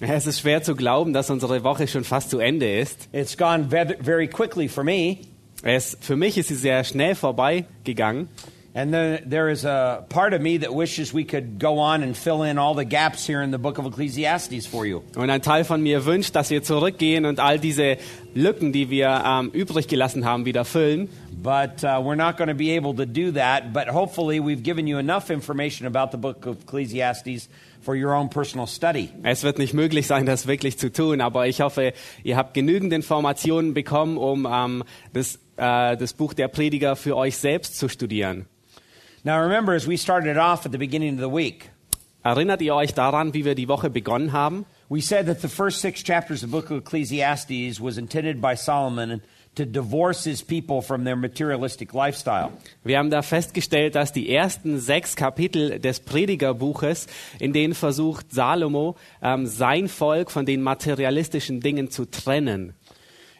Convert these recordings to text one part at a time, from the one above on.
Es ist schwer zu glauben, dass unsere Woche schon fast zu Ende ist. It's gone ve- very quickly for me. Es, für mich ist sie sehr schnell vorbeigegangen. And then there is a part of me that wishes we could go on and fill in all the gaps here in the book of Ecclesiastes for you. Und ein Teil von mir wünscht, dass wir zurückgehen und all diese Lücken, die wir ähm, übrig gelassen haben, wieder füllen. But uh, we're not going to be able to do that. But hopefully, we've given you enough information about the book of Ecclesiastes for your own personal study. Es wird nicht möglich sein, das wirklich zu tun, aber ich hoffe, ihr habt genügend Informationen bekommen, um ähm, das, äh, das Buch der Prediger für euch selbst zu studieren. Now, remember, as we started off at the beginning of the week, Erinnert ihr euch daran, wie wir die Woche begonnen haben? we said that the first six chapters of the book of Ecclesiastes was intended by Solomon to divorce his people from their materialistic lifestyle. Wir haben da festgestellt, dass die ersten sechs Kapitel des Predigerbuches, in denen versucht Salomo, ähm, sein Volk von den materialistischen Dingen zu trennen.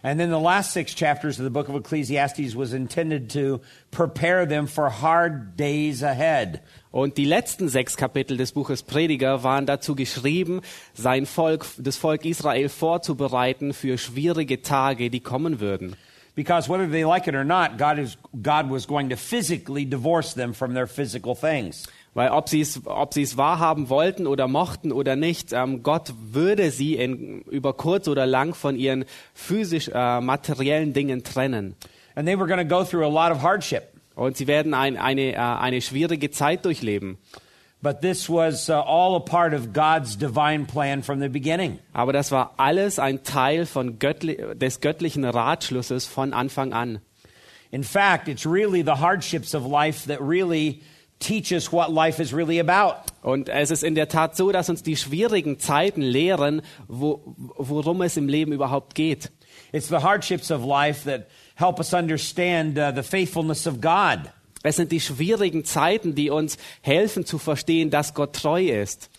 And then the last six chapters of the book of Ecclesiastes was intended to prepare them for hard days ahead. Und die letzten sechs Kapitel des Buches Prediger waren dazu geschrieben, sein Volk, das Volk Israel vorzubereiten für schwierige Tage, die kommen würden. Because whether they like it or not, God, is, God was going to physically divorce them from their physical things. Weil ob sie es ob es wahrhaben wollten oder mochten oder nicht, ähm, Gott würde sie in, über kurz oder lang von ihren physisch äh, materiellen Dingen trennen. And they were going to go through a lot of hardship. Und sie werden ein, eine, äh, eine schwierige Zeit durchleben. But this was uh, all a part of God's divine plan from the beginning. Aber das war alles ein Teil von göttli des göttlichen Ratschlusses von Anfang an. In fact, it's really the hardships of life that really teach us what life is really about. Und es ist in der Tat so, dass uns die schwierigen Zeiten lehren, wo, worum es im Leben überhaupt geht. It's the hardships of life that help us understand uh, the faithfulness of God. Es sind die schwierigen Zeiten, die uns helfen zu verstehen, dass Gott treu ist.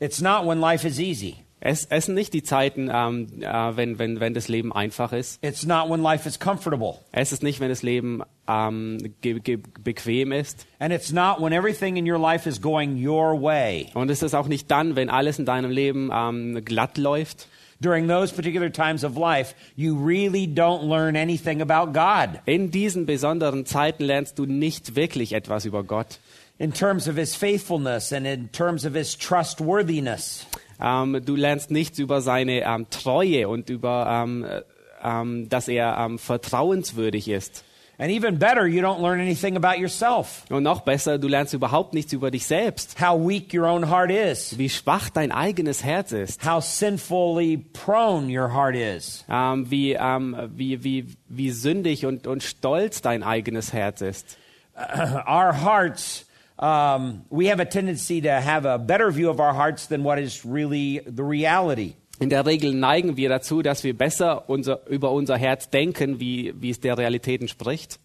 It's not when life is easy. Es, es sind nicht die Zeiten, ähm, äh, wenn, wenn, wenn das Leben einfach ist. It's not when life is comfortable. Es ist nicht, wenn das Leben ähm, ge ge bequem ist. And it's not when everything in your life is going your way. Und es ist auch nicht dann, wenn alles in deinem Leben ähm, glatt läuft. During those particular times of life, you really don't learn anything about God In diesen besonderen Zeiten lernst du nicht wirklich etwas über Gott. in terms of His faithfulness and in terms of His trustworthiness. Ähm, du lernst nichts über seine ähm, Treue und über, ähm, äh, ähm, dass er ähm, vertrauenswürdig ist. And even better, you don't learn anything about yourself, Und noch besser, du lernst überhaupt nichts über dich selbst. how weak your own heart is, Wie schwach dein eigenes Herz ist. how sinfully prone your heart is. Ähm, wie, ähm, wie, wie, wie sündig und, und stolz dein eigenes Herz ist. our hearts, um, we have a tendency to have a better view of our hearts than what is really the reality. In der Regel neigen wir dazu, dass wir besser unser, über unser Herz denken, wie, wie es der Realität entspricht.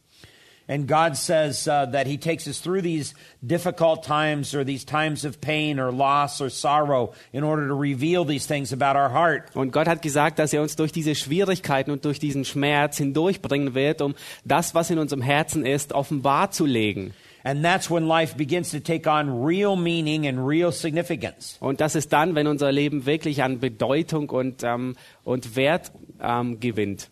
And God says uh, that He takes us through these difficult times or these times of pain or loss or sorrow in order to reveal these things about our heart. Und Gott hat gesagt, dass er uns durch diese Schwierigkeiten und durch diesen Schmerz hindurchbringen wird, um das, was in unserem Herzen ist, offenbar zu legen. And that's when life begins to take on real meaning and real significance. Und das ist dann, wenn unser Leben wirklich an Bedeutung und, ähm, und Wert ähm, gewinnt.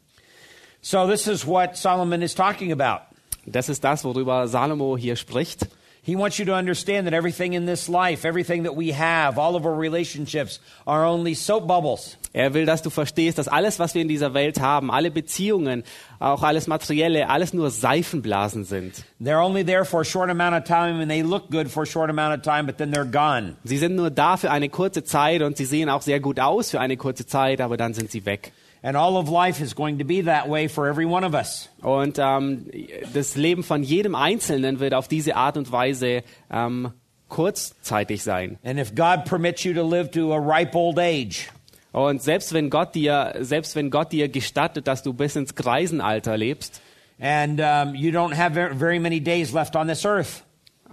So, this is what Solomon is talking about. Das ist das, worüber Salomo hier spricht. He wants you to understand that everything in this life, everything that we have, all of our relationships are only soap bubbles. Er will, dass du verstehst, dass alles, was wir in dieser Welt haben, alle Beziehungen, auch alles Materielle, alles nur Seifenblasen sind. They're only there for a short amount of time and they look good for a short amount of time, but then they're gone. Sie sind nur da für eine kurze Zeit und sie sehen auch sehr gut aus für eine kurze Zeit, aber dann sind sie weg. And all of life is going to be that way for every one of us. Und ähm, das Leben von jedem Einzelnen wird auf diese Art und Weise ähm, kurzzeitig sein. And if God permits you to live to a ripe old age, Und selbst wenn Gott dir, selbst wenn Gott dir gestattet, dass du bis ins Greisenalter lebst, and um, you don't have ver- very many days left on this earth,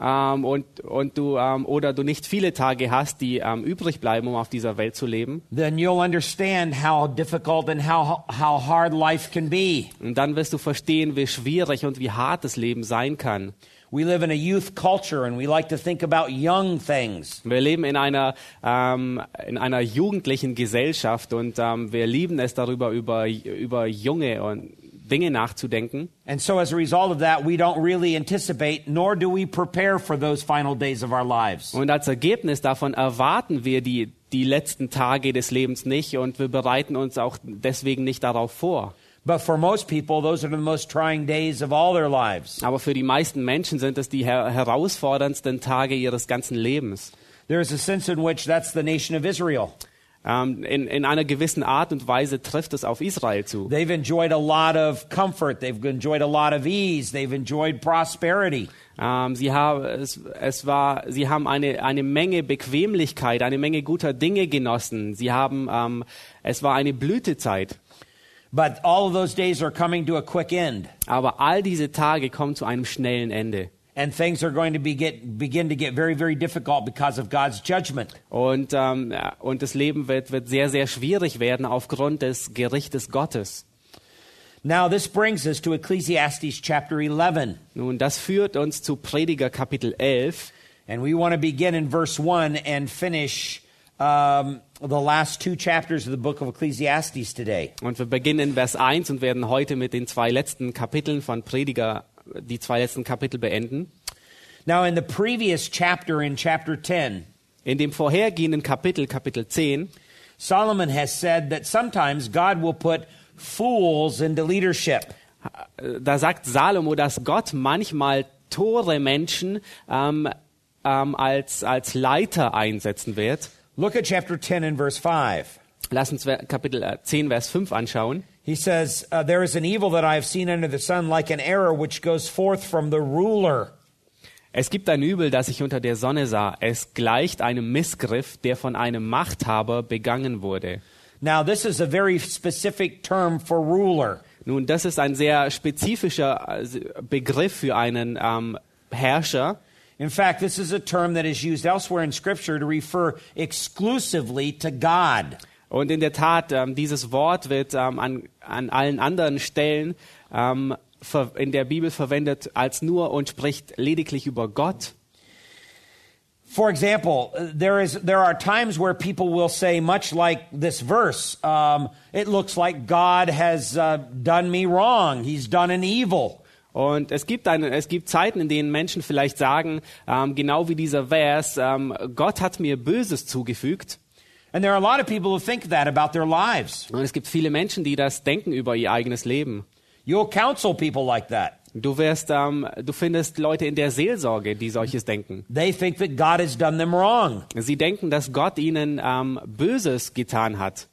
ähm, und, und du, ähm, oder du nicht viele Tage hast, die ähm, übrig bleiben, um auf dieser Welt zu leben, then you'll understand how difficult and how, how hard life can be. und dann wirst du verstehen, wie schwierig und wie hart das Leben sein kann. We live in a youth culture and we like to think about young things. Wir leben in einer, ähm, in einer jugendlichen Gesellschaft und ähm, wir lieben es darüber, über, über junge und Dinge nachzudenken. And so as a result of that, we don't really anticipate nor do we prepare for those final days of our lives. Und als Ergebnis davon erwarten wir die, die letzten Tage des Lebens nicht und wir bereiten uns auch deswegen nicht darauf vor. But for most people, those are the most trying days of all their lives. Aber für die meisten Menschen sind es die her herausforderndsten Tage ihres ganzen Lebens. There is a sense in which that's the nation of Israel. Ähm, in, in einer gewissen Art und Weise trifft es auf Israel zu. They've enjoyed a lot of comfort. They've enjoyed a lot of ease. They've enjoyed prosperity. Ähm, sie, haben, es, es war, sie haben eine, eine Menge Bequemlichkeit, eine Menge guter Dinge genossen. Sie haben, ähm, es war eine Blütezeit. But all of those days are coming to a quick end. Aber all diese Tage kommen zu einem schnellen Ende. And things are going to be get, begin to get very, very difficult because of God's judgment. Und, ähm, und das Leben wird, wird sehr, sehr schwierig werden aufgrund des Gerichtes Gottes. Now, this brings us to Ecclesiastes chapter 11. Nun, das führt uns zu Prediger Kapitel 11. And we want to begin in verse 1 and finish um, the last two chapters of the book of Ecclesiastes today. Und wir beginnen in Vers 1 und werden heute mit den zwei letzten Kapiteln von Prediger, die zwei letzten Kapitel beenden. Now, in the previous chapter, in chapter 10, In dem vorhergehenden Kapitel, Kapitel 10, Solomon has said that sometimes God will put fools into leadership. da sagt Salomo, dass Gott manchmal tore Menschen ähm, ähm, als, als Leiter einsetzen wird. Look at chapter 10 and verse 5. Lass uns Kapitel äh, 10, Vers 5 anschauen. He says, uh, There is an evil that I have seen under the sun, like an error which goes forth from the ruler. Es gibt ein Übel, das ich unter der Sonne sah. Es gleicht einem Missgriff, der von einem Machthaber begangen wurde. Now, this is a very specific term for ruler. Nun, das ist ein sehr spezifischer äh, Begriff für einen ähm, Herrscher. In fact, this is a term that is used elsewhere in Scripture to refer exclusively to God. Und in der Tat, ähm, dieses Wort wird ähm, an, an allen anderen Stellen ähm, in der Bibel verwendet als nur und spricht lediglich über Gott. For example, uh, there, is, there are times where people will say, much like this verse, um, it looks like God has uh, done me wrong. He's done an evil. Und es gibt, eine, es gibt Zeiten, in denen Menschen vielleicht sagen, ähm, genau wie dieser Vers, ähm, Gott hat mir Böses zugefügt. And there are a lot of people who think that about their lives. Und es gibt viele Menschen, die das denken über ihr eigenes Leben. You'll counsel people like that. Du wirst, ähm, du findest Leute in der Seelsorge, die solches denken. They think that God has done them wrong. Sie denken, dass Gott ihnen ähm, Böses getan hat.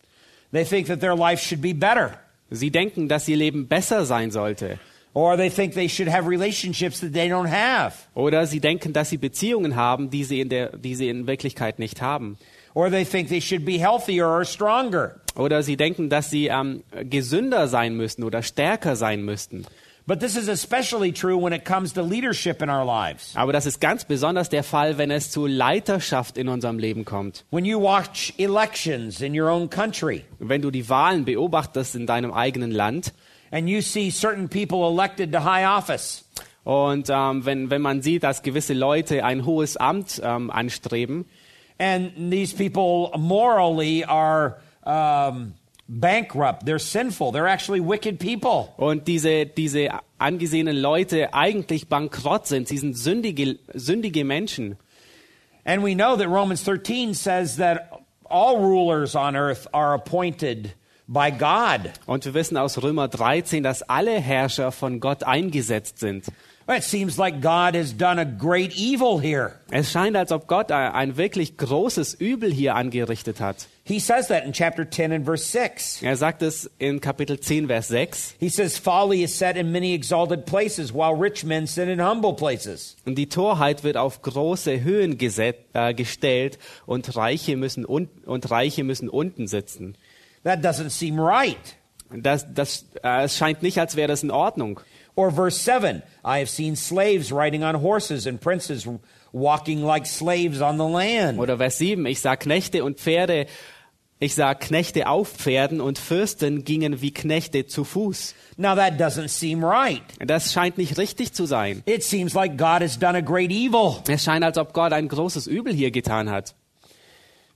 They think that their life should be better. Sie denken, dass ihr Leben besser sein sollte. Or they think they should have relationships that they don't have. Oder sie denken, dass sie Beziehungen haben, die sie in, der, die sie in Wirklichkeit nicht haben. Or they think they should be healthier or stronger. Oder sie denken, dass sie ähm, gesünder sein müssten oder stärker sein müssten. But this is especially true when it comes to leadership in our lives. Aber das ist ganz besonders der Fall, wenn es zu Leiterschaft in unserem Leben kommt. When you watch elections in your own country Wenn du die Wahlen beobachtest in deinem eigenen Land and you see certain people elected to high office, und ähm, wenn, wenn man sieht, dass gewisse Leute ein hohes Amt ähm, anstreben and these people morally are um, bankrupt, they're sinful, they're actually wicked people. und diese, diese angesehenen Leute eigentlich bankrott sind, sie sind sündige, sündige Menschen. And we know that Romans 13 says that all rulers on earth are appointed by God. Und wir wissen aus Römer 13, dass alle Herrscher von Gott eingesetzt sind. It seems like God has done a great evil here. Es scheint, als ob Gott ein, ein wirklich großes Übel hier angerichtet hat. He says that in chapter 10 and verse 6. Er sagt es in Kapitel 10, Vers 6. He says, Folly is set in many exalted places, while rich men sit in humble places. Und die Torheit wird auf große Höhen geset, äh, gestellt und Reiche, müssen un und Reiche müssen unten sitzen. That doesn't seem right. Das, das, äh, es scheint nicht, als wäre das in Ordnung. Or verse 7 I have seen slaves riding on horses and princes walking like slaves on the land. Oder Vers 7, ich sah Knechte und Pferde, ich sah Knechte auf Pferden und Fürsten gingen wie Knechte zu Fuß. Now that doesn't seem right. Das scheint nicht richtig zu sein. It seems like God has done a great evil, Es scheint, als ob Gott ein großes Übel hier getan hat.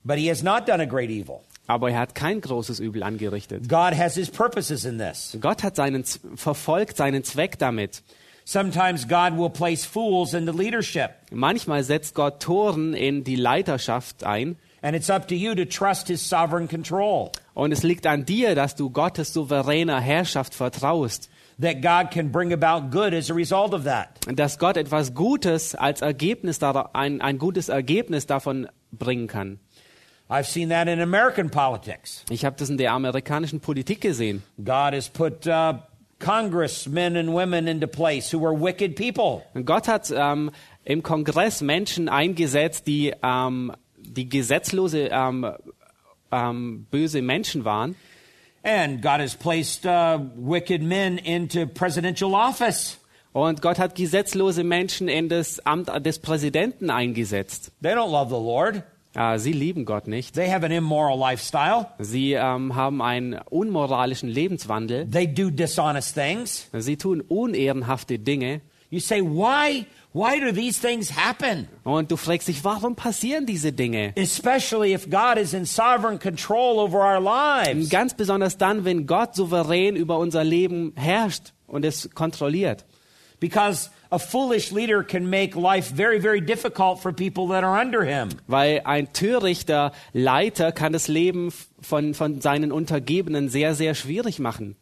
but He has not done a great evil. Aber er hat kein großes Übel angerichtet. God has His purposes in this. Gott hat seinen, verfolgt seinen Zweck damit. Sometimes God will place fools into leadership, Manchmal setzt Gott Toren in die Leiterschaft ein. and it's up to you to trust His sovereign control. Und es liegt an dir, dass du Gottes souveräner Herrschaft vertraust. That God can bring about good as a result of that. Dass Gott etwas Gutes als Ergebnis, ein, ein gutes Ergebnis davon bringen kann. I've seen that in American politics. Ich habe das in der amerikanischen Politik gesehen. God has put uh, congressmen and women into place who were wicked people. Und Gott hat ähm, im Kongress Menschen eingesetzt, die, ähm, die gesetzlose, ähm, ähm, böse Menschen waren. And God has placed uh, wicked men into presidential office. Und Gott hat gesetzlose Menschen in das Amt des Präsidenten eingesetzt. They don't love the Lord. Äh, sie lieben Gott nicht. They have an immoral lifestyle. Sie ähm, haben einen unmoralischen Lebenswandel. They do dishonest things. Sie tun unehrenhafte Dinge. You say, why? Why do these things happen? Und du fragst dich, warum passieren diese Dinge? Especially if God is in sovereign control over our lives. Ganz besonders dann, wenn Gott souverän über unser Leben herrscht und es kontrolliert. Because a foolish leader can make life very, very difficult for people that are under him. Weil ein törichter Leiter kann das Leben von, von seinen Untergebenen sehr, sehr schwierig machen.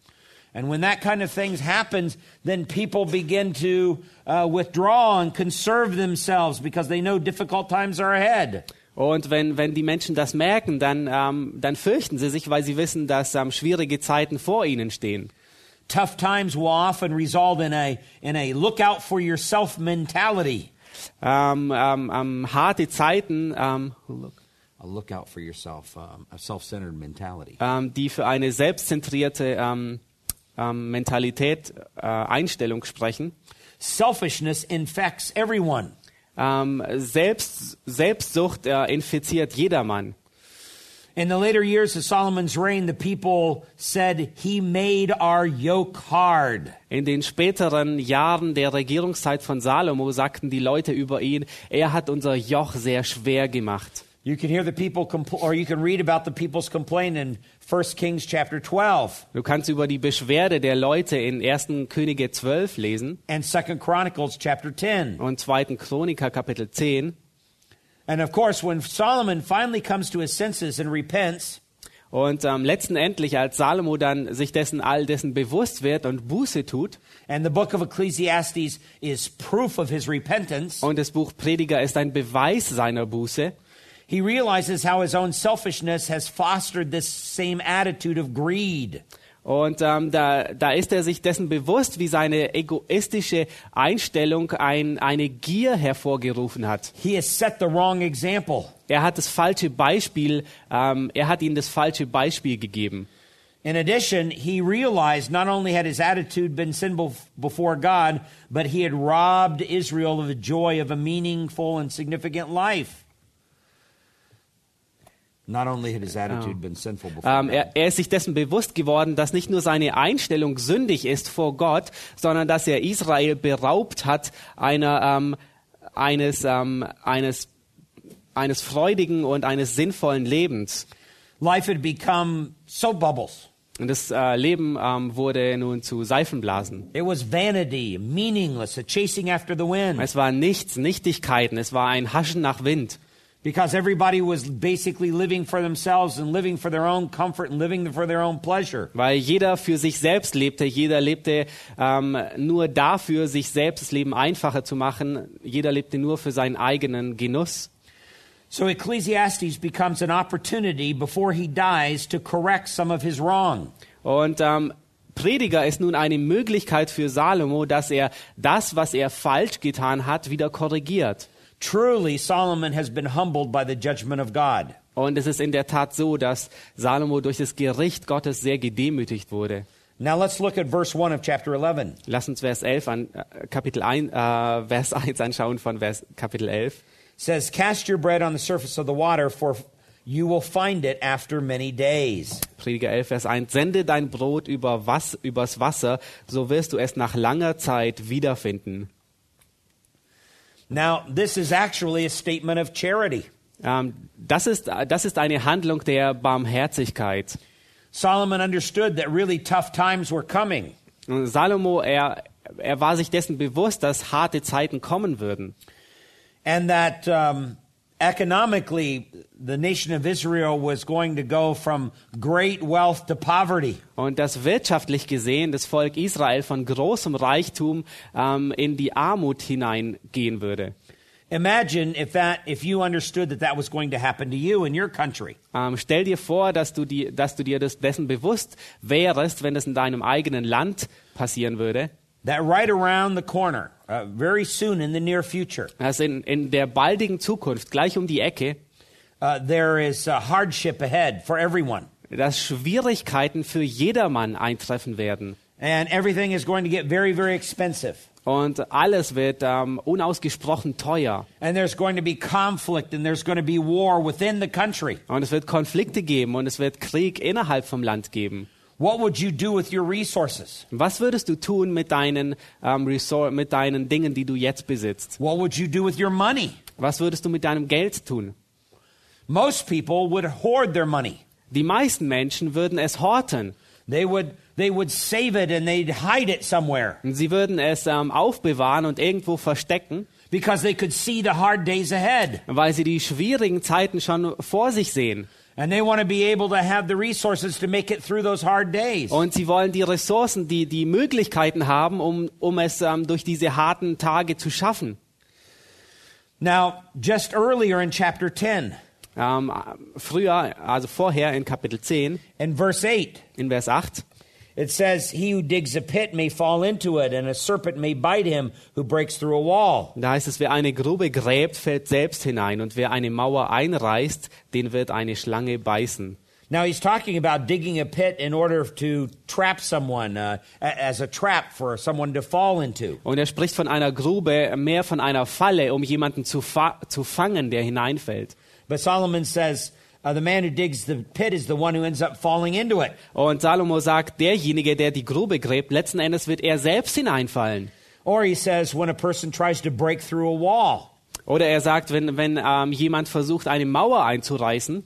And when that kind of things happens, then people begin to uh, withdraw and conserve themselves because they know difficult times are ahead. Und wenn, wenn die Menschen das merken, dann, ähm, dann fürchten sie sich, weil sie wissen, dass ähm, schwierige Zeiten vor ihnen stehen. Tough times will often result in a, in a look out for yourself mentality. Ähm, ähm, ähm, harte Zeiten, ähm, A look out for yourself, um, a self centered mentality. ähm, die für eine selbstzentrierte ähm, Mentalität, äh, Einstellung sprechen. Selfishness infects everyone. Selbst, Selbstsucht äh, infiziert jedermann. In the later years of Solomon's reign, the people said, He made our yoke hard. In den späteren Jahren der Regierungszeit von Salomo sagten die Leute über ihn, er hat unser Joch sehr schwer gemacht. You can hear the people, compl- or you can read about the people's complaint in 1 Kings chapter 12 Du kannst über die Beschwerde der Leute in 1. Könige 12 lesen and 2 Chronicles chapter 10. und 2. Chroniker Kapitel 10. And of course, when Solomon finally comes to his senses and repents, Und ähm, letztendlich, als Salomo dann sich dessen all dessen bewusst wird und Buße tut, and the book of Ecclesiastes is proof of his repentance, und das Buch Prediger ist ein Beweis seiner Buße, he realizes how his own selfishness has fostered this same attitude of greed. Und ähm, da, da ist er sich dessen bewusst, wie seine egoistische Einstellung ein, eine Gier hervorgerufen hat. He has set the wrong example. Er hat das falsche Beispiel, ähm, er hat ihnen das falsche Beispiel gegeben. In addition, he realized not only had his attitude been sinful before God, but he had robbed Israel of the joy of a meaningful and significant life. Not only had his attitude been sinful before Ähm, God, er, er ist sich dessen bewusst geworden, dass nicht nur seine Einstellung sündig ist vor Gott, sondern dass er Israel beraubt hat einer, ähm, eines, ähm, eines, eines freudigen und eines sinnvollen Lebens. life had become soap bubbles. Und das äh, Leben ähm, wurde nun zu Seifenblasen. It was vanity, meaningless, a chasing after the wind. Es war nichts, Nichtigkeiten, es war ein Haschen nach Wind. Because everybody was basically living for themselves and living for their own comfort and living for their own pleasure. Weil jeder für sich selbst lebte, jeder lebte ähm, nur dafür, sich selbst das Leben einfacher zu machen. Jeder lebte nur für seinen eigenen Genuss. So Ecclesiastes becomes an opportunity before he dies to correct some of his wrong. Und ähm, Prediger ist nun eine Möglichkeit für Salomo, dass er das, was er falsch getan hat, wieder korrigiert. Truly, Solomon has been humbled by the judgment of God. Und es ist in der Tat so, dass Salomo durch das Gericht Gottes sehr gedemütigt wurde. Now let's look at verse 1 of chapter 11. Lass uns Vers 11 an, äh, Kapitel 1, äh, Vers 1 anschauen von Vers, Kapitel 11. It says, Cast your bread on the surface of the water, for you will find it after many days. Prediger 11, Vers 1. Sende dein Brot über was, übers Wasser, so wirst du es nach langer Zeit wiederfinden. Now, this is actually a statement of charity. Ähm, das, ist, das ist eine Handlung der Barmherzigkeit. Solomon understood that really tough times were coming. Salomo, er, er war sich dessen bewusst, dass harte Zeiten kommen würden. and that um, economically the nation of Israel was going to go from great wealth to poverty. Und dass wirtschaftlich gesehen das Volk Israel von großem Reichtum ähm, in die Armut hineingehen würde. Imagine if that if you understood that that was going to happen to you in your country. Ähm, stell dir vor, dass du, die, dass du dir das, dessen bewusst wärst, wenn es in deinem eigenen Land passieren würde. That right around the corner, uh, very soon in the near future, Dass in, in der baldigen Zukunft, gleich um die Ecke, uh, there is uh, hardship ahead for everyone, dass Schwierigkeiten für jedermann eintreffen werden. and everything is going to get very very expensive. Und alles wird ähm, unausgesprochen teuer. And there's going to be conflict and there's going to be war within the country. Und es wird Konflikte geben und es wird Krieg innerhalb vom Land geben. What would you do with your resources? Was würdest du tun mit deinen, ähm, Resor mit deinen Dingen, die du jetzt besitzt? What would you do with your money? Was würdest du mit deinem Geld tun? Most people would hoard their money. Die meisten Menschen würden es horten. They would they would save it and they'd hide it somewhere Und sie würden es ähm, aufbewahren und irgendwo verstecken, because they could see the hard days ahead. weil sie die schwierigen Zeiten schon vor sich sehen. And they want to be able to have the resources to make it through those hard days. Und sie wollen die Ressourcen, die, die Möglichkeiten haben, um, um es ähm, durch diese harten Tage zu schaffen. Now, just earlier in chapter 10, Ähm, früher, also vorher in Kapitel 10, in verse 8, in Vers 8, it says, He who digs a pit may fall into it, and a serpent may bite him who breaks through a wall. da heißt es, wer eine Grube gräbt, fällt selbst hinein und wer eine Mauer einreißt, den wird eine Schlange beißen. Now, he's talking about digging a pit in order to trap someone, uh, as a trap for someone to fall into. Und er spricht von einer Grube, mehr von einer Falle, um jemanden zu, fa zu fangen, der hineinfällt. But Solomon says, uh, the man who digs the pit is the one who ends up falling into it. Und Salomo sagt, derjenige, der die Grube gräbt, letzten Endes wird er selbst hineinfallen. Or he says, when a person tries to break through a wall. Oder er sagt, wenn, wenn ähm, jemand versucht, eine Mauer einzureißen,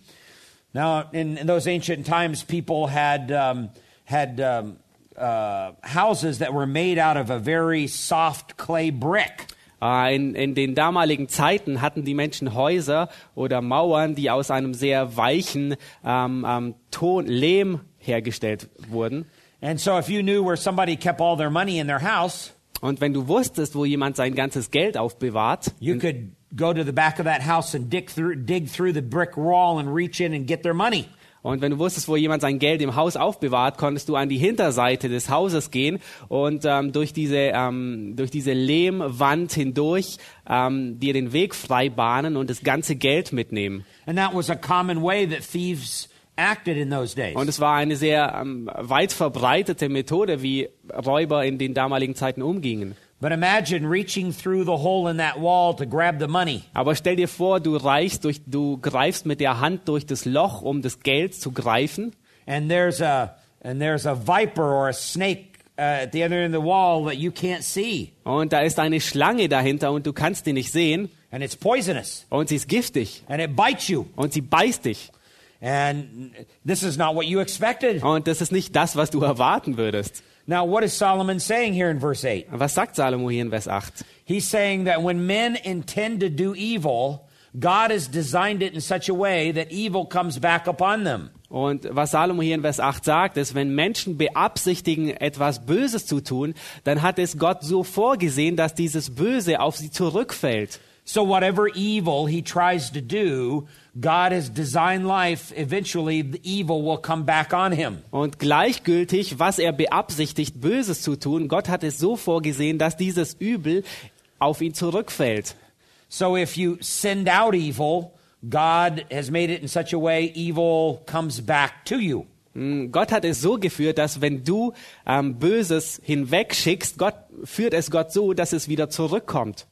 Now, in, in those ancient times, people had, um, had um, uh, houses that were made out of a very soft clay brick. Äh, in, in den damaligen Zeiten hatten die Menschen Häuser oder Mauern, die aus einem sehr weichen ähm, ähm, Ton, Lehm hergestellt wurden. And so, if you knew where somebody kept all their money in their house, Und wenn du wusstest, wo jemand sein ganzes Geld aufbewahrt, you could go to the back of that house and dig through, dig through the brick wall and reach in and get their money. Und wenn du wusstest, wo jemand sein Geld im Haus aufbewahrt, konntest du an die Hinterseite des Hauses gehen und ähm, durch diese ähm, durch diese Lehmwand hindurch ähm, dir den Weg frei bahnen und das ganze Geld mitnehmen. And that was a common way that thieves acted in those days. Und es war eine sehr ähm, weit verbreitete Methode, wie Räuber in den damaligen Zeiten umgingen. But imagine reaching through the hole in that wall to grab the money. Aber stell dir vor, du reichst durch, du greifst mit der Hand durch das Loch, um das Geld zu greifen. and there's a and there's a viper or a snake uh, at the other end of the wall that you can't see, Und da ist eine Schlange dahinter und du kannst die nicht sehen. and it's poisonous, Und sie ist giftig. and it bites you, Und sie beißt dich. and this is not what you expected. Und das ist nicht das, was du erwarten würdest. Now, what is Solomon saying here in verse eight? Was sagt Salomo hier in Vers 8? He's saying that when men intend to do evil, God has designed it in such a way that evil comes back upon them. Und was Salomo hier in Vers 8 sagt, ist, wenn Menschen beabsichtigen, etwas Böses zu tun, dann hat es Gott so vorgesehen, dass dieses Böse auf sie zurückfällt. So whatever evil he tries to do, God has designed life, eventually the evil will come back on him. Und gleichgültig, was er beabsichtigt, Böses zu tun, Gott hat es so vorgesehen, dass dieses Übel auf ihn zurückfällt. So if you send out evil, God has made it in such a way evil comes back to you. Mm, Gott hat es so geführt, dass wenn du ähm, Böses hinwegschickst, Gott führt es Gott so, dass es wieder zurückkommt.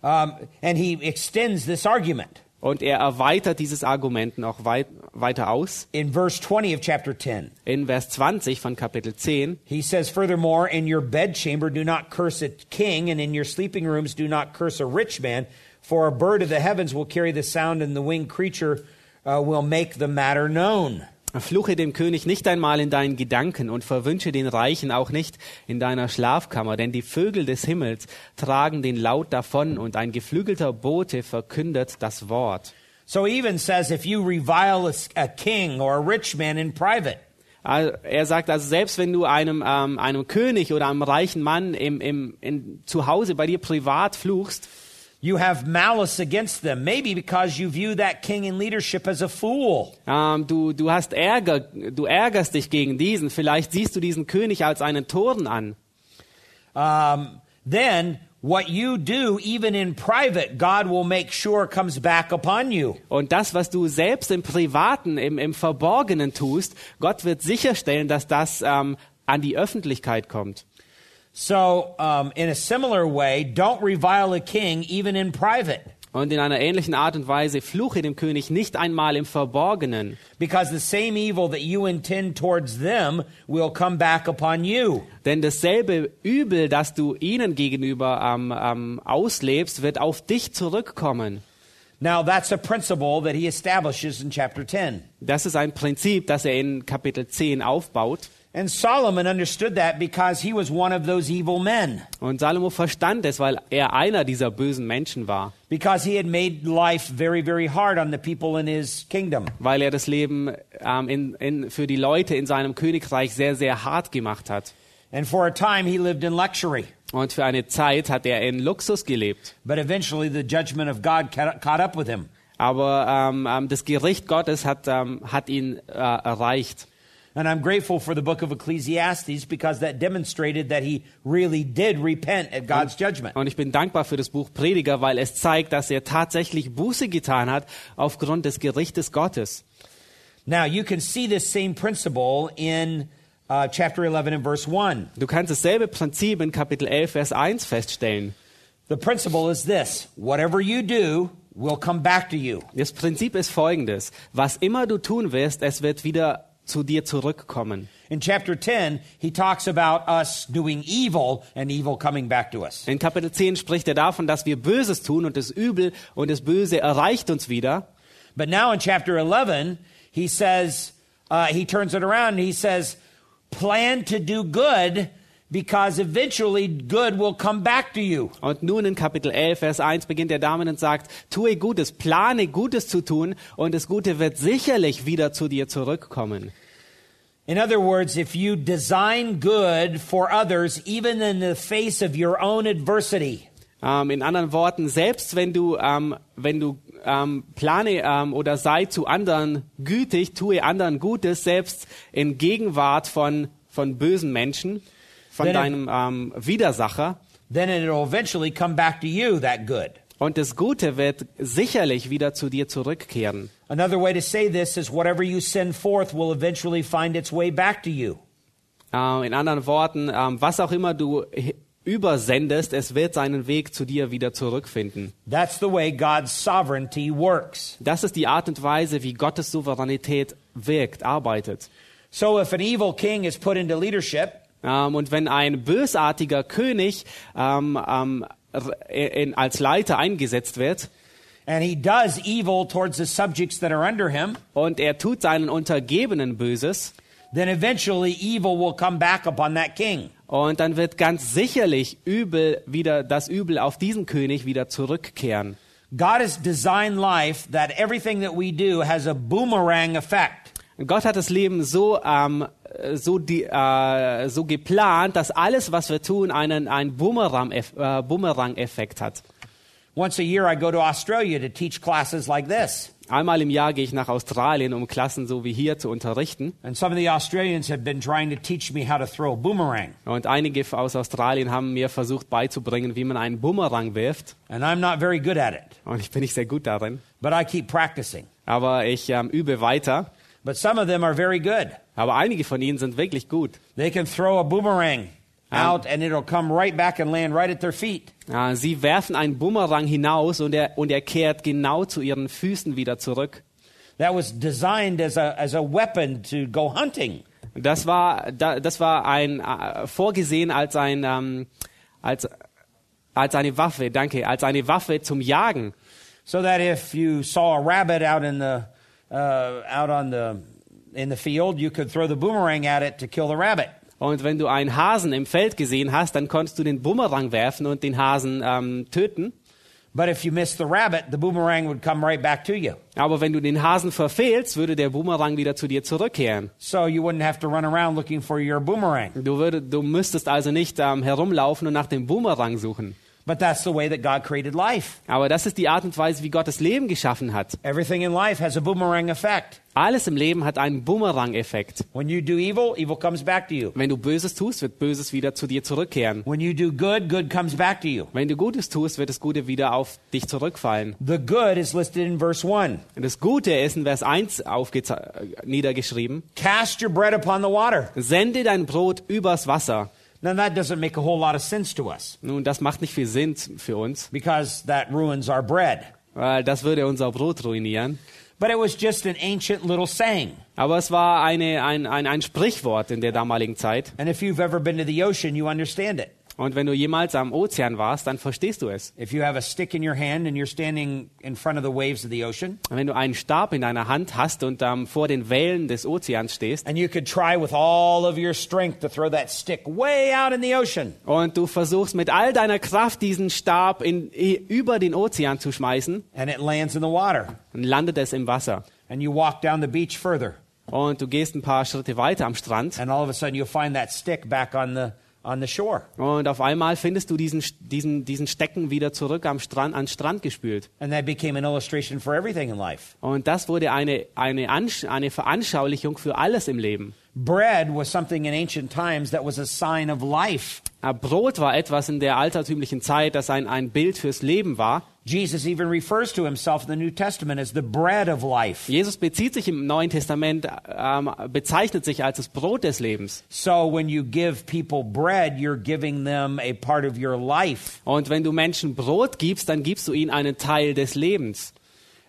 Um, and he extends this argument. Und er erweitert dieses Argument noch weit, weiter aus. In verse 20 of chapter 10, In Vers 20 von Kapitel 10 he says, Furthermore, in your bedchamber do not curse a king, and in your sleeping rooms do not curse a rich man, for a bird of the heavens will carry the sound, and the winged creature uh, will make the matter known. Fluche dem König nicht einmal in deinen Gedanken und verwünsche den Reichen auch nicht in deiner Schlafkammer, denn die Vögel des Himmels tragen den Laut davon und ein geflügelter Bote verkündet das Wort. So even says, if you revile a, king or a rich man in private, Er sagt also, selbst wenn du einem, ähm, einem König oder einem reichen Mann im, im, in, zu Hause bei dir privat fluchst, you have malice against them, maybe because you view that king in leadership as a fool. ähm, du, du hast Ärger, du ärgerst dich gegen diesen, vielleicht siehst du diesen König als einen Toren an. um, then what you do, even in private, God will make sure comes back upon you. Und das, was du selbst im Privaten, im, im Verborgenen tust, Gott wird sicherstellen, dass das ähm, an die Öffentlichkeit kommt. So, um, in a similar way, don't revile a king even in private, Und in einer ähnlichen Art und Weise fluche dem König nicht einmal im Verborgenen, because the same evil that you intend towards them will come back upon you. denn dasselbe Übel, das du ihnen gegenüber ähm, ähm, auslebst, wird auf dich zurückkommen. Now, that's a principle that he establishes in chapter 10. Das ist ein Prinzip, das er in Kapitel 10 aufbaut. And Solomon understood that because he was one of those evil men, Und Salomo verstand es, weil er einer dieser bösen Menschen war, because he had made life very, very hard on the people in his kingdom. weil er das Leben ähm, in, in, für die Leute in seinem Königreich sehr, sehr hart gemacht hat. And for a time, he lived in luxury. Und für eine Zeit hat er in Luxus gelebt. But eventually, the judgment of God ca- caught up with him. Aber ähm, ähm, das Gericht Gottes hat, ähm, hat ihn äh, erreicht. And I'm grateful for the book of Ecclesiastes because that demonstrated that he really did repent at God's judgment. Und ich bin dankbar für das Buch Prediger, weil es zeigt, dass er tatsächlich Buße getan hat aufgrund des Gerichtes Gottes. Now, you can see this same principle in uh, chapter 11 and verse 1. Du kannst dasselbe Prinzip in Kapitel 11, Vers 1 feststellen. The principle is this whatever you do will come back to you. Das Prinzip ist folgendes. Was immer du tun wirst, es wird wieder zu dir zurückkommen. In chapter 10, he talks about us doing evil and evil coming back to us. In Kapitel 10 spricht er davon, dass wir Böses tun und das Übel und das Böse erreicht uns wieder. But now in chapter 11, he says, uh, he turns it around and he says, plan to do good because eventually good will come back to you. Und nun in Kapitel 11, Vers 1 beginnt er damit und sagt, tue Gutes, plane Gutes zu tun und das Gute wird sicherlich wieder zu dir zurückkommen. In other words, if you design good for others, even in the face of your own adversity, Ähm, in anderen Worten, selbst wenn du, ähm, wenn du ähm, plane oder sei zu anderen gütig, tue anderen Gutes, selbst in Gegenwart von, von bösen Menschen, von Denn- deinem ähm, Widersacher. then it'll eventually come back to you, that good. Und das Gute wird sicherlich wieder zu dir zurückkehren. Another way to say this is whatever you send forth will eventually find its way back to you. Ähm, in anderen Worten, ähm, was auch immer du übersendest, es wird seinen Weg zu dir wieder zurückfinden. That's the way God's sovereignty works. Das ist die Art und Weise, wie Gottes Souveränität wirkt, arbeitet. So if an evil king is put into leadership, und wenn ein bösartiger König ähm, ähm, in, als Leiter eingesetzt wird and he does evil towards the subjects that are under him, und er tut seinen Untergebenen Böses, then eventually evil will come back upon that king. und dann wird ganz sicherlich übel wieder das Übel auf diesen König wieder zurückkehren. God has designed life that everything that we do has a boomerang effect. Gott hat das Leben so, ähm, so, die, äh, so geplant, dass alles, was wir tun, einen, einen Boomerang-Eff- äh, Boomerang-Effekt hat. Once a year, I go to Australia to teach classes like this. Einmal im Jahr gehe ich nach Australien, um Klassen so wie hier zu unterrichten. And some of the Australians have been trying to teach me how to throw a boomerang. Und einige aus Australien haben mir versucht beizubringen, wie man einen Boomerang wirft. And I'm not very good at it, Und ich bin nicht sehr gut darin. but I keep practicing. Aber ich ähm, übe weiter. But some of them are very good. Aber einige von ihnen sind wirklich gut. They can throw a boomerang out and it'll come right back and land right at their feet. Äh, sie werfen einen Boomerang hinaus und er, und er kehrt genau zu ihren Füßen wieder zurück. That was designed as a, as a weapon to go hunting. Das war, da, das war ein, äh, vorgesehen als, ein, ähm, als, als eine Waffe, danke, als eine Waffe zum Jagen. So that if you saw a rabbit out in the, uh, out on the, in the field, you could throw the boomerang at it to kill the rabbit. Und wenn du einen Hasen im Feld gesehen hast, dann konntest du den Boomerang werfen und den Hasen ähm, töten. But if you missed the rabbit, the boomerang would come right back to you. Aber wenn du den Hasen verfehlst, würde der Boomerang wieder zu dir zurückkehren. So you wouldn't have to run around looking for your boomerang. Du, würde, du müsstest also nicht ähm, herumlaufen und nach dem Boomerang suchen. But that's the way that God created life. Aber das ist die Art und Weise, wie Gott das Leben geschaffen hat. Everything in life has a boomerang effect. Alles im Leben hat einen Boomerang-Effekt. When you do evil, evil comes back to you. Wenn du Böses tust, wird Böses wieder zu dir zurückkehren. When you do good, good comes back to you. Wenn du Gutes tust, wird das Gute wieder auf dich zurückfallen. The good is listed in verse 1. Und das Gute ist in Vers 1 aufgeze- äh, niedergeschrieben. Cast your bread upon the water. Sende dein Brot übers Wasser. Now, that doesn't make a whole lot of sense to us Nun, das macht nicht viel Sinn für uns, because that ruins our bread. weil das würde unser Brot ruinieren. But it was just an ancient little saying. Aber es war eine, ein, ein, ein Sprichwort in der damaligen Zeit. And if you've ever been to the ocean, you understand it. Und wenn du jemals am Ozean warst, dann verstehst du es. If you have a stick in your hand and you're standing in front of the waves of the ocean, Wenn du einen Stab in deiner Hand hast und ähm, vor den Wellen des Ozeans stehst and you could try with all of your strength to throw that stick way out in the ocean, und du versuchst mit all deiner Kraft diesen Stab in, über den Ozean zu schmeißen, and it lands in the water, dann landet es im Wasser. and you walk down the beach further, Und du gehst ein paar Schritte weiter am Strand and all of a sudden you'll find that stick back on the on the shore, und auf einmal findest du diesen, diesen, diesen Stecken wieder zurück am Strand, an Strand gespült. and that became an illustration for everything in life. Und das wurde eine, eine, Ansch eine Veranschaulichung für alles im Leben. Bread was something in ancient times that was a sign of life. Äh, Brot war etwas in der altertümlichen Zeit, das ein, ein Bild fürs Leben war. Jesus even refers to himself in the New Testament as the bread of life. Jesus bezieht sich im Neuen Testament, ähm, bezeichnet sich als das Brot des Lebens. So when you give people bread, you're giving them a part of your life. Und wenn du Menschen Brot gibst, dann gibst du ihnen einen Teil des Lebens.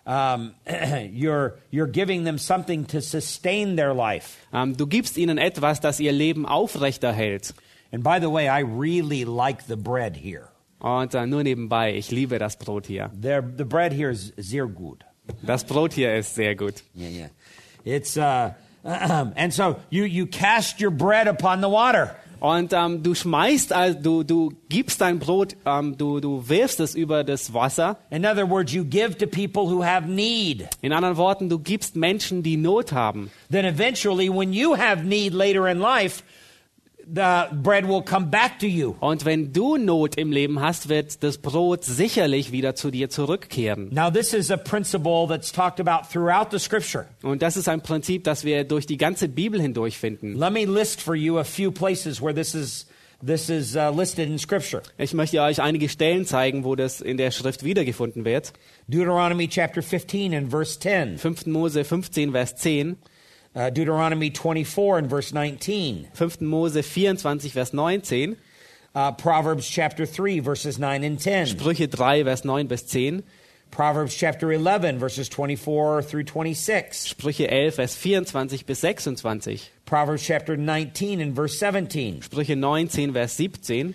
Um, you're, you're giving them something to sustain their life. Ähm, du gibst ihnen etwas, das ihr Leben aufrechterhält. And by the way, I really like the bread here. Und äh, nur nebenbei, ich liebe das Brot hier. There, the bread here is sehr gut. Das Brot hier ist sehr gut. Yeah, yeah. It's, uh, and so you, you cast your bread upon the water. Und ähm, du schmeißt, also du, du gibst dein Brot, ähm, du, du wirfst es über das Wasser. In other words, you give to people who have need. In anderen Worten, du gibst Menschen, die Not haben. Then eventually, when you have need later in life, Und wenn du Not im Leben hast, wird das Brot sicherlich wieder zu dir zurückkehren. Now, this is a principle that's talked about throughout the scripture. Und das ist ein Prinzip, das wir durch die ganze Bibel hindurch finden. Let me list for you a few places where this is, this is uh, listed in scripture. Ich möchte euch einige Stellen zeigen, wo das in der Schrift wiedergefunden wird. Deuteronomy chapter 15 and verse 10. 5. Mose 15, Vers 10. Uh, Deuteronomy 24 and verse 19. 5. Mose 24, Vers 19. Uh, Proverbs chapter 3 verses 9 and 10. Sprüche 3, Vers 9 bis 10. Proverbs chapter 11 verses 24 through 26. Sprüche 11, Vers 24 bis 26. Proverbs chapter 19 and verse 17. Sprüche 19, Vers 17.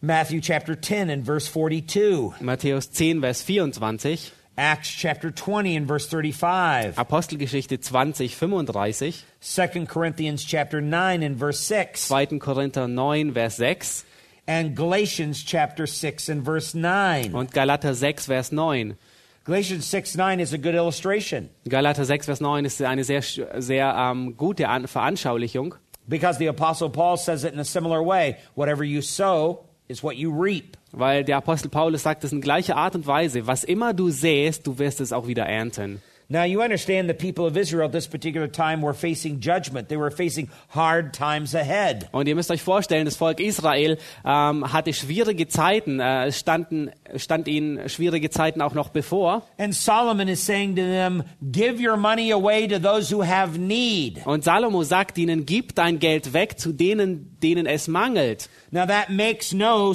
Matthew chapter 10 and verse 42. Matthäus 10, Vers 24. Acts chapter 20 and verse 35. Apostelgeschichte 20, 35. 2 Corinthians chapter 9 and verse 6. 2. Korinther 9, Vers 6. and Galatians chapter 6 and verse 9. Und Galater 6, Vers 9. Galatians 6 9 is a good illustration Galater 6, Vers 9 ist eine sehr, sehr ähm, gute An Veranschaulichung. because the Apostle Paul says it in a similar way. Whatever you sow is what you reap. Weil der Apostel Paulus sagt es in gleicher Art und Weise. Was immer du säst, du wirst es auch wieder ernten. Now, you understand the people of Israel at this particular time were facing judgment. They were facing hard times ahead. Und ihr müsst euch vorstellen, das Volk Israel ähm, hatte schwierige Zeiten, äh, es standen, stand ihnen schwierige Zeiten auch noch bevor. And Solomon is saying to them, Give your money away to those who have need. Und Salomo sagt ihnen, gib dein Geld weg zu denen, denen es mangelt. Now, that makes no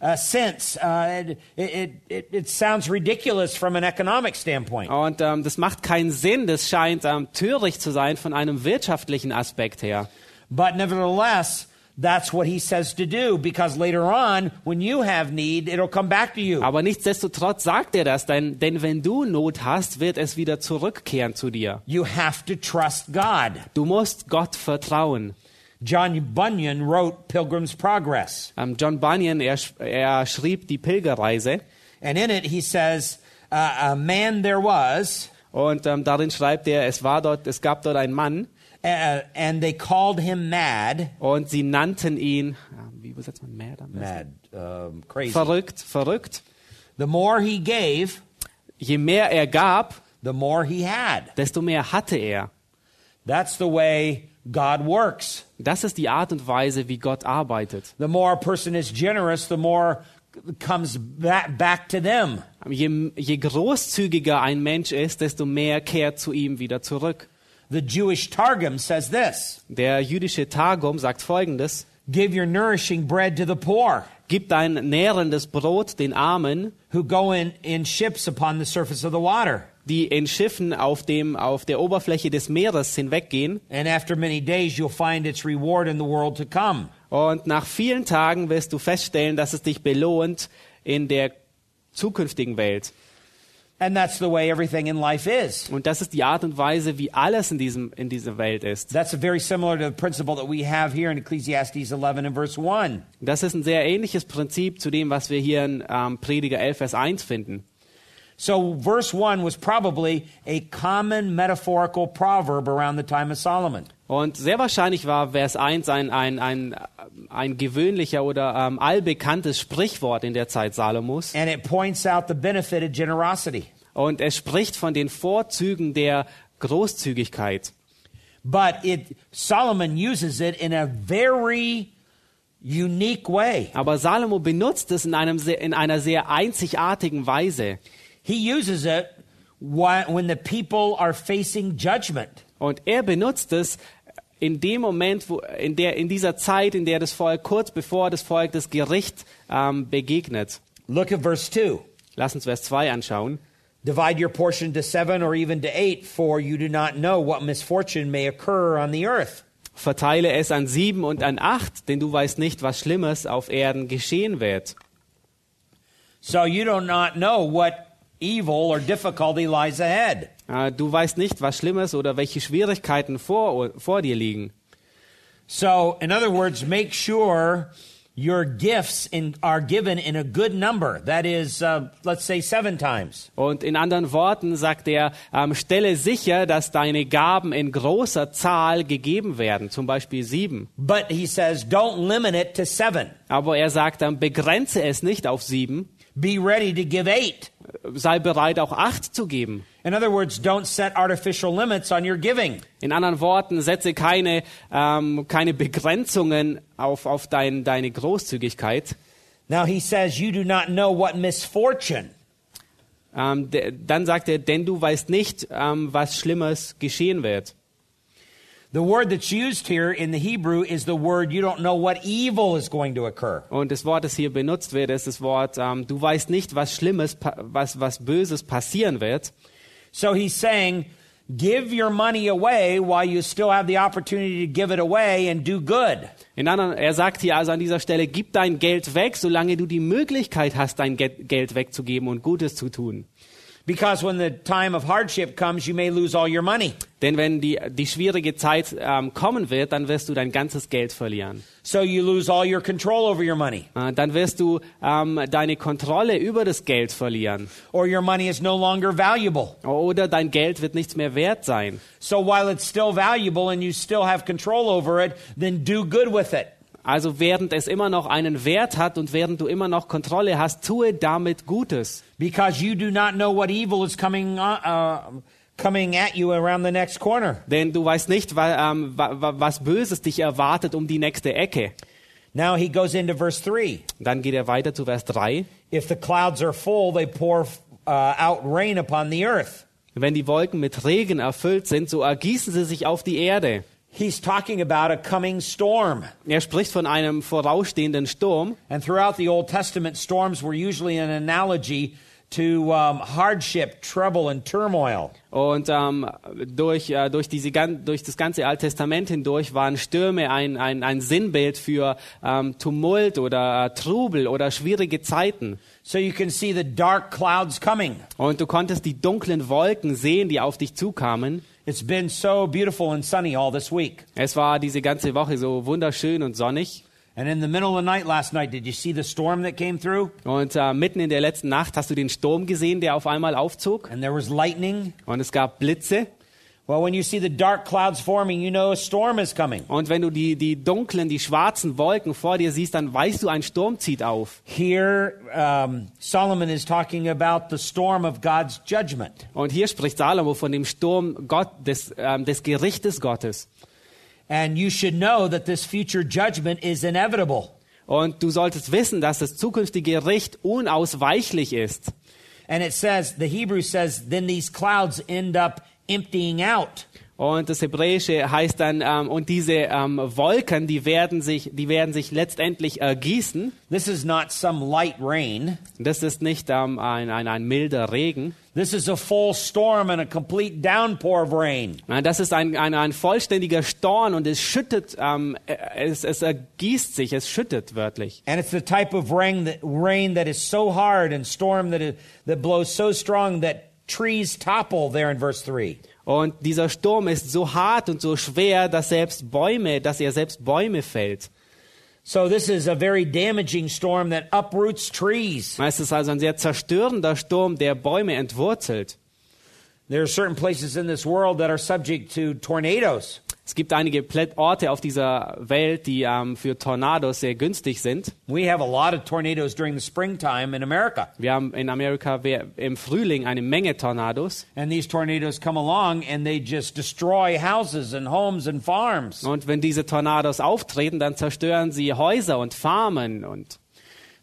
uh, sense. Uh, it, it, it, sounds ridiculous from an economic standpoint. Und ähm, das macht keinen Sinn, das scheint ähm, töricht zu sein von einem wirtschaftlichen Aspekt her. But nevertheless, that's what he says to do because later on, when you have need, it'll come back to you. Aber nichtsdestotrotz sagt er das, denn, denn wenn du Not hast, wird es wieder zurückkehren zu dir. You have to trust God. Du musst Gott vertrauen. John Bunyan wrote Pilgrim's Progress. Ähm, John Bunyan, er, er schrieb die Pilgerreise And in it, he says, uh, A man there was, und ähm, darin schreibt er, es war dort, es gab dort einen Mann uh, and they called him mad. und sie nannten ihn, wie übersetzt man mad? Mad, um, crazy. Verrückt, verrückt. The more he gave, Je mehr er gab, the more he had. desto mehr hatte er. That's the way God works. Das ist die Art und Weise, wie Gott arbeitet. The more a person is generous, the more comes back, back to them. Je, je großzügiger ein Mensch ist, desto mehr kehrt zu ihm wieder zurück. The Jewish Targum says this Der jüdische Targum sagt folgendes: Give your nourishing bread to the poor Gib dein nährendes Brot den Armen, who go in, in ships upon the surface of the water. die in Schiffen auf, dem, auf der Oberfläche des Meeres hinweggehen. And after many days, you'll find its reward in the world to come. Und nach vielen Tagen wirst du feststellen, dass es dich belohnt in der zukünftigen Welt. And that's the way everything in life is. Und das ist die Art und Weise, wie alles in, diesem, in dieser Welt ist. That's very similar to the principle that we have here in Ecclesiastes 11 and verse 1. Das ist ein sehr ähnliches Prinzip zu dem, was wir hier in ähm, Prediger 11, Vers 1 finden. So, verse 1 was probably a common metaphorical proverb around the time of Solomon. Und sehr wahrscheinlich war Vers 1 ein, ein, ein, ein gewöhnlicher oder ähm, allbekanntes Sprichwort in der Zeit Salomos. And it points out the benefit of generosity. Und es spricht von den Vorzügen der Großzügigkeit. But it, Solomon uses it in a very unique way. Aber Salomo benutzt es in, einem in einer sehr einzigartigen Weise. He uses it wh- when the people are facing judgment. Und er benutzt es in dem Moment, wo, in, der, in dieser Zeit, in der das Volk, kurz bevor das Volk das Gericht ähm, begegnet. Look at verse 2. Lass uns Vers 2 anschauen. Divide your portion to seven or even to eight, for you do not know what misfortune may occur on the earth. Verteile es an sieben und an acht, denn du weißt nicht, was Schlimmes auf Erden geschehen wird. So you do not know what evil or difficulty lies ahead. Äh, Du weißt nicht, was Schlimmes oder welche Schwierigkeiten vor, vor dir liegen. So, in other words, make sure your gifts in, are given in a good number. That is, uh, let's say, seven times. Und in anderen Worten sagt er, ähm, stelle sicher, dass deine Gaben in großer Zahl gegeben werden, zum Beispiel sieben. But he says, don't limit it to seven. Aber er sagt dann, begrenze es nicht auf sieben, Be ready to give eight. Sei bereit auch acht zu geben. In other words, don't set artificial limits on your giving. In anderen Worten, setze keine, ähm, keine Begrenzungen auf, auf dein, deine Großzügigkeit. Now he says, you do not know what misfortune. Ähm, de, dann sagt er, denn du weißt nicht, ähm, was Schlimmes geschehen wird. The word that's used here in the Hebrew is the word you don't know what evil is going to occur. Und das Wort, das hier benutzt wird, ist das Wort, ähm, du weißt nicht, was Schlimmes, was, was Böses passieren wird. So he's saying, give your money away while you still have the opportunity to give it away and do good. In anderen, er sagt hier also an dieser Stelle, gib dein Geld weg, solange du die Möglichkeit hast, dein Ge Geld wegzugeben und Gutes zu tun. Because when the time of hardship comes, you may lose all your money. Denn wenn die, die schwierige Zeit ähm, kommen wird, dann wirst du dein ganzes Geld verlieren. So you lose all your control over your money, Äh, dann wirst du ähm, deine Kontrolle über das Geld verlieren. or your money is no longer valuable. Oder dein Geld wird nichts mehr wert sein. So while it's still valuable and you still have control over it, then do good with it. Also während es immer noch einen Wert hat und während du immer noch Kontrolle hast, tue damit Gutes. Because you do not know what evil is coming, uh, uh, coming at you around the next corner. Denn du weißt nicht, wa, ähm, wa, wa, was Böses dich erwartet um die nächste Ecke. Now he goes into verse 3. Dann geht er weiter zu Vers 3. If the clouds are full, they pour uh, out rain upon the earth. Wenn die Wolken mit Regen erfüllt sind, so ergießen sie sich auf die Erde. He's talking about a coming storm. Er spricht von einem vorausstehenden Sturm. And throughout the Old Testament, storms were usually an analogy to um, hardship, trouble, and turmoil. Und ähm, durch, äh, durch, diese, durch das ganze Alte Testament hindurch waren Stürme ein, ein, ein Sinnbild für ähm, Tumult oder äh, Trubel oder schwierige Zeiten. So you can see the dark clouds coming. Und du konntest die dunklen Wolken sehen, die auf dich zukamen. It's been so beautiful and sunny all this week. Es war diese ganze Woche so wunderschön und sonnig. And in the middle of the night last night, did you see the storm that came through? Und äh, mitten in der letzten Nacht hast du den Sturm gesehen, der auf einmal aufzog. And there was lightning. Und es gab Blitze. Well, when you see the dark clouds forming, you know a storm is coming. Und wenn du die, die dunklen, die schwarzen Wolken vor dir siehst, dann weißt du, ein Sturm zieht auf. Here, um, Solomon is talking about the storm of God's judgment. Und hier spricht Salomo von dem Sturm Gott, des, ähm, des Gerichtes Gottes. And you should know that this future judgment is inevitable. Und du solltest wissen, dass das zukünftige Gericht unausweichlich ist. And it says, the Hebrew says, then these clouds end up emptying out. Und das Hebräische heißt dann, ähm, und diese ähm, Wolken, die werden, sich, die werden sich letztendlich ergießen. This is not some light rain. Das ist nicht ähm, ein, ein, ein milder Regen. This is a full storm and a complete downpour of rain. Das ist ein, ein, ein vollständiger Storm und es schüttet, ähm, es, es ergießt sich, es schüttet wörtlich. And it's the type of rain that, rain that is so hard and storm that, is, that blows so strong that trees topple there in verse 3. Und dieser Sturm ist so hart und so schwer, dass selbst Bäume, dass er selbst Bäume fällt. So this is a very damaging storm that uproots trees. Es ist also ein sehr zerstörender Sturm, der Bäume entwurzelt. There are certain places in this world that are subject to tornadoes. Es gibt einige Orte auf dieser Welt, die ähm, für Tornados sehr günstig sind. We have a lot of tornadoes during the springtime in America. Wir haben in Amerika im Frühling eine Menge Tornados. And these tornadoes come along and they just destroy houses and homes and farms. Und wenn diese Tornados auftreten, dann zerstören sie Häuser und Farmen. Und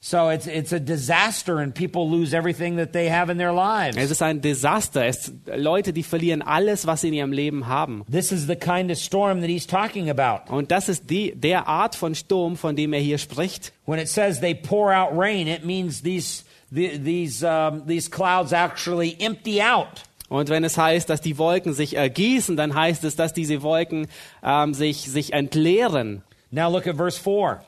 So it's, it's a disaster and people lose everything that they have in their lives. es ist ein Desaster. Es, Leute, die verlieren alles, was sie in ihrem Leben haben. This is the kind of storm that he's talking about. Und das ist die, der Art von Sturm, von dem er hier spricht. When it says they pour out rain, it means these, the, these, um, these clouds actually empty out. Und wenn es heißt, dass die Wolken sich ergießen, dann heißt es, dass diese Wolken ähm, sich, sich entleeren. Now look at verse 4.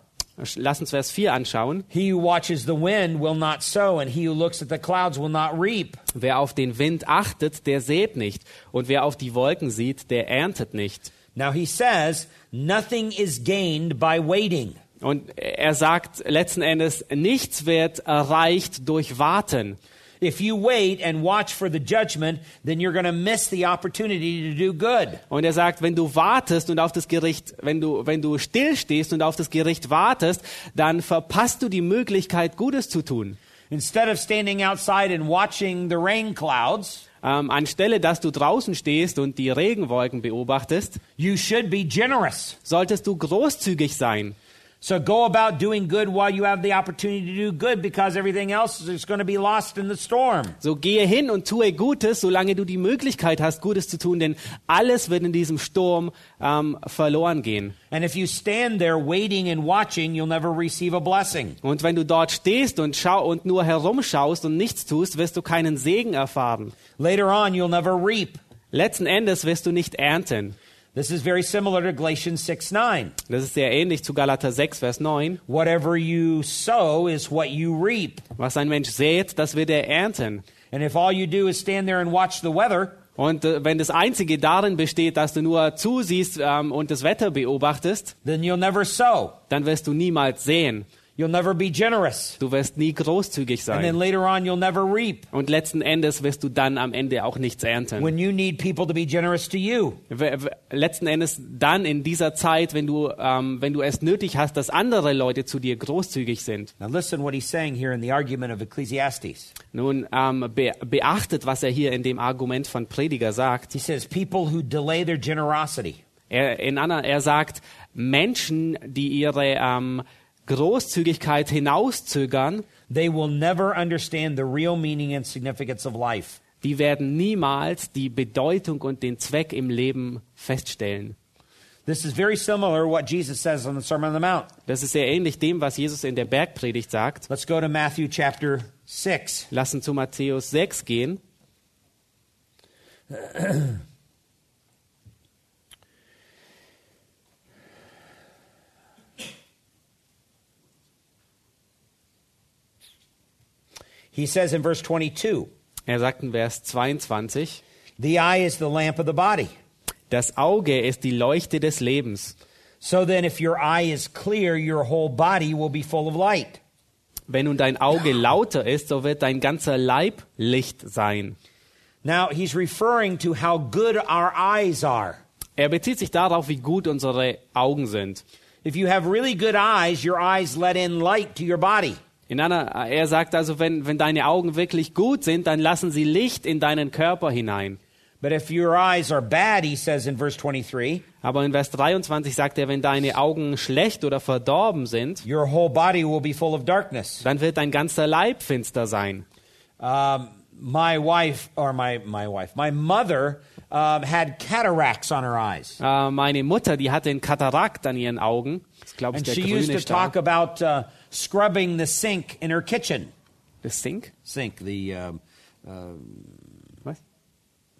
Lass uns Vers 4 anschauen. He who watches the wind will not sow, and he who looks at the clouds will not reap. Wer auf den Wind achtet, der sät nicht. Und wer auf die Wolken sieht, der erntet nicht. Now he says, nothing is gained by waiting. Und er sagt letzten Endes, nichts wird erreicht durch Warten. If you wait and watch for the judgment, then you're going to miss the opportunity to do good. Und er sagt, wenn du wartest und auf das Gericht, wenn du, wenn du stillstehst und auf das Gericht wartest, dann verpasst du die Möglichkeit, Gutes zu tun. Instead of standing outside and watching the rain clouds, Ähm, anstelle, dass du draußen stehst und die Regenwolken beobachtest, you should be generous. solltest du großzügig sein. So go about doing good while you have the opportunity to do good because everything else is going to be lost in the storm. So gehe hin und tue Gutes, solange du die Möglichkeit hast, Gutes zu tun, denn alles wird in diesem Sturm ähm, verloren gehen. And if you stand there waiting and watching, you'll never receive a blessing. Und wenn du dort stehst und, schau und nur herumschaust und nichts tust, wirst du keinen Segen erfahren. Later on, you'll never reap. Letzten Endes wirst du nicht ernten. This is very similar to Galatians 6 9. Das ist sehr ähnlich zu Galater 6, Vers 9. Whatever you sow is what you reap. Was ein Mensch sät, das wird er ernten. And if all you do is stand there and watch the weather, Und äh, wenn das Einzige darin besteht, dass du nur zusiehst ähm, und das Wetter beobachtest, then you'll never sow. dann wirst du niemals sehen. You'll never be generous. Du wirst nie großzügig And then sein. later on, you'll never reap Und letzten Endes wirst du dann am Ende auch nichts ernten. when you need people to be generous to you. Letzten Endes dann in dieser Zeit, wenn du, ähm, wenn du es nötig hast, dass andere Leute zu dir großzügig sind. Now, listen what he's saying here in the argument of Ecclesiastes. Nun ähm, be beachtet, was er hier in dem Argument von Prediger sagt. He says, People who delay their generosity Er, in Anna, er sagt, Menschen, die ihre ähm, Großzügigkeit hinauszögern, they will never understand the real meaning and significance of life. die werden niemals die Bedeutung und den Zweck im Leben feststellen. This is very similar to what Jesus says on the Sermon on the Mount. Das ist sehr ähnlich dem, was Jesus in der Bergpredigt sagt. Let's go to Matthew chapter 6. Lassen zu Matthäus 6 gehen. He says in verse 22 Er sagt in Vers 22, The eye is the lamp of the body. das Auge ist die Leuchte des Lebens. So then, if your eye is clear, your whole body will be full of light. Wenn nun dein Auge lauter ist, so wird dein ganzer Leib Licht sein. Now, he's referring to how good our eyes are. Er bezieht sich darauf, wie gut unsere Augen sind. If you have really good eyes, your eyes let in light to your body. In einer, er sagt also, wenn, wenn deine Augen wirklich gut sind, dann lassen sie Licht in deinen Körper hinein. But if your eyes are bad, he says in verse 23, Aber in Vers 23 sagt er, wenn deine Augen schlecht oder verdorben sind, your whole body will be full of darkness. dann wird dein ganzer Leib finster sein. Um, my wife, or my, my wife, my mother um, had cataracts on her eyes. Äh, meine Mutter, die hatte einen Katarakt an ihren Augen. Das glaube ich And der she used to talk about uh, scrubbing the sink in her kitchen. Das Sink? Sink, the um, Was?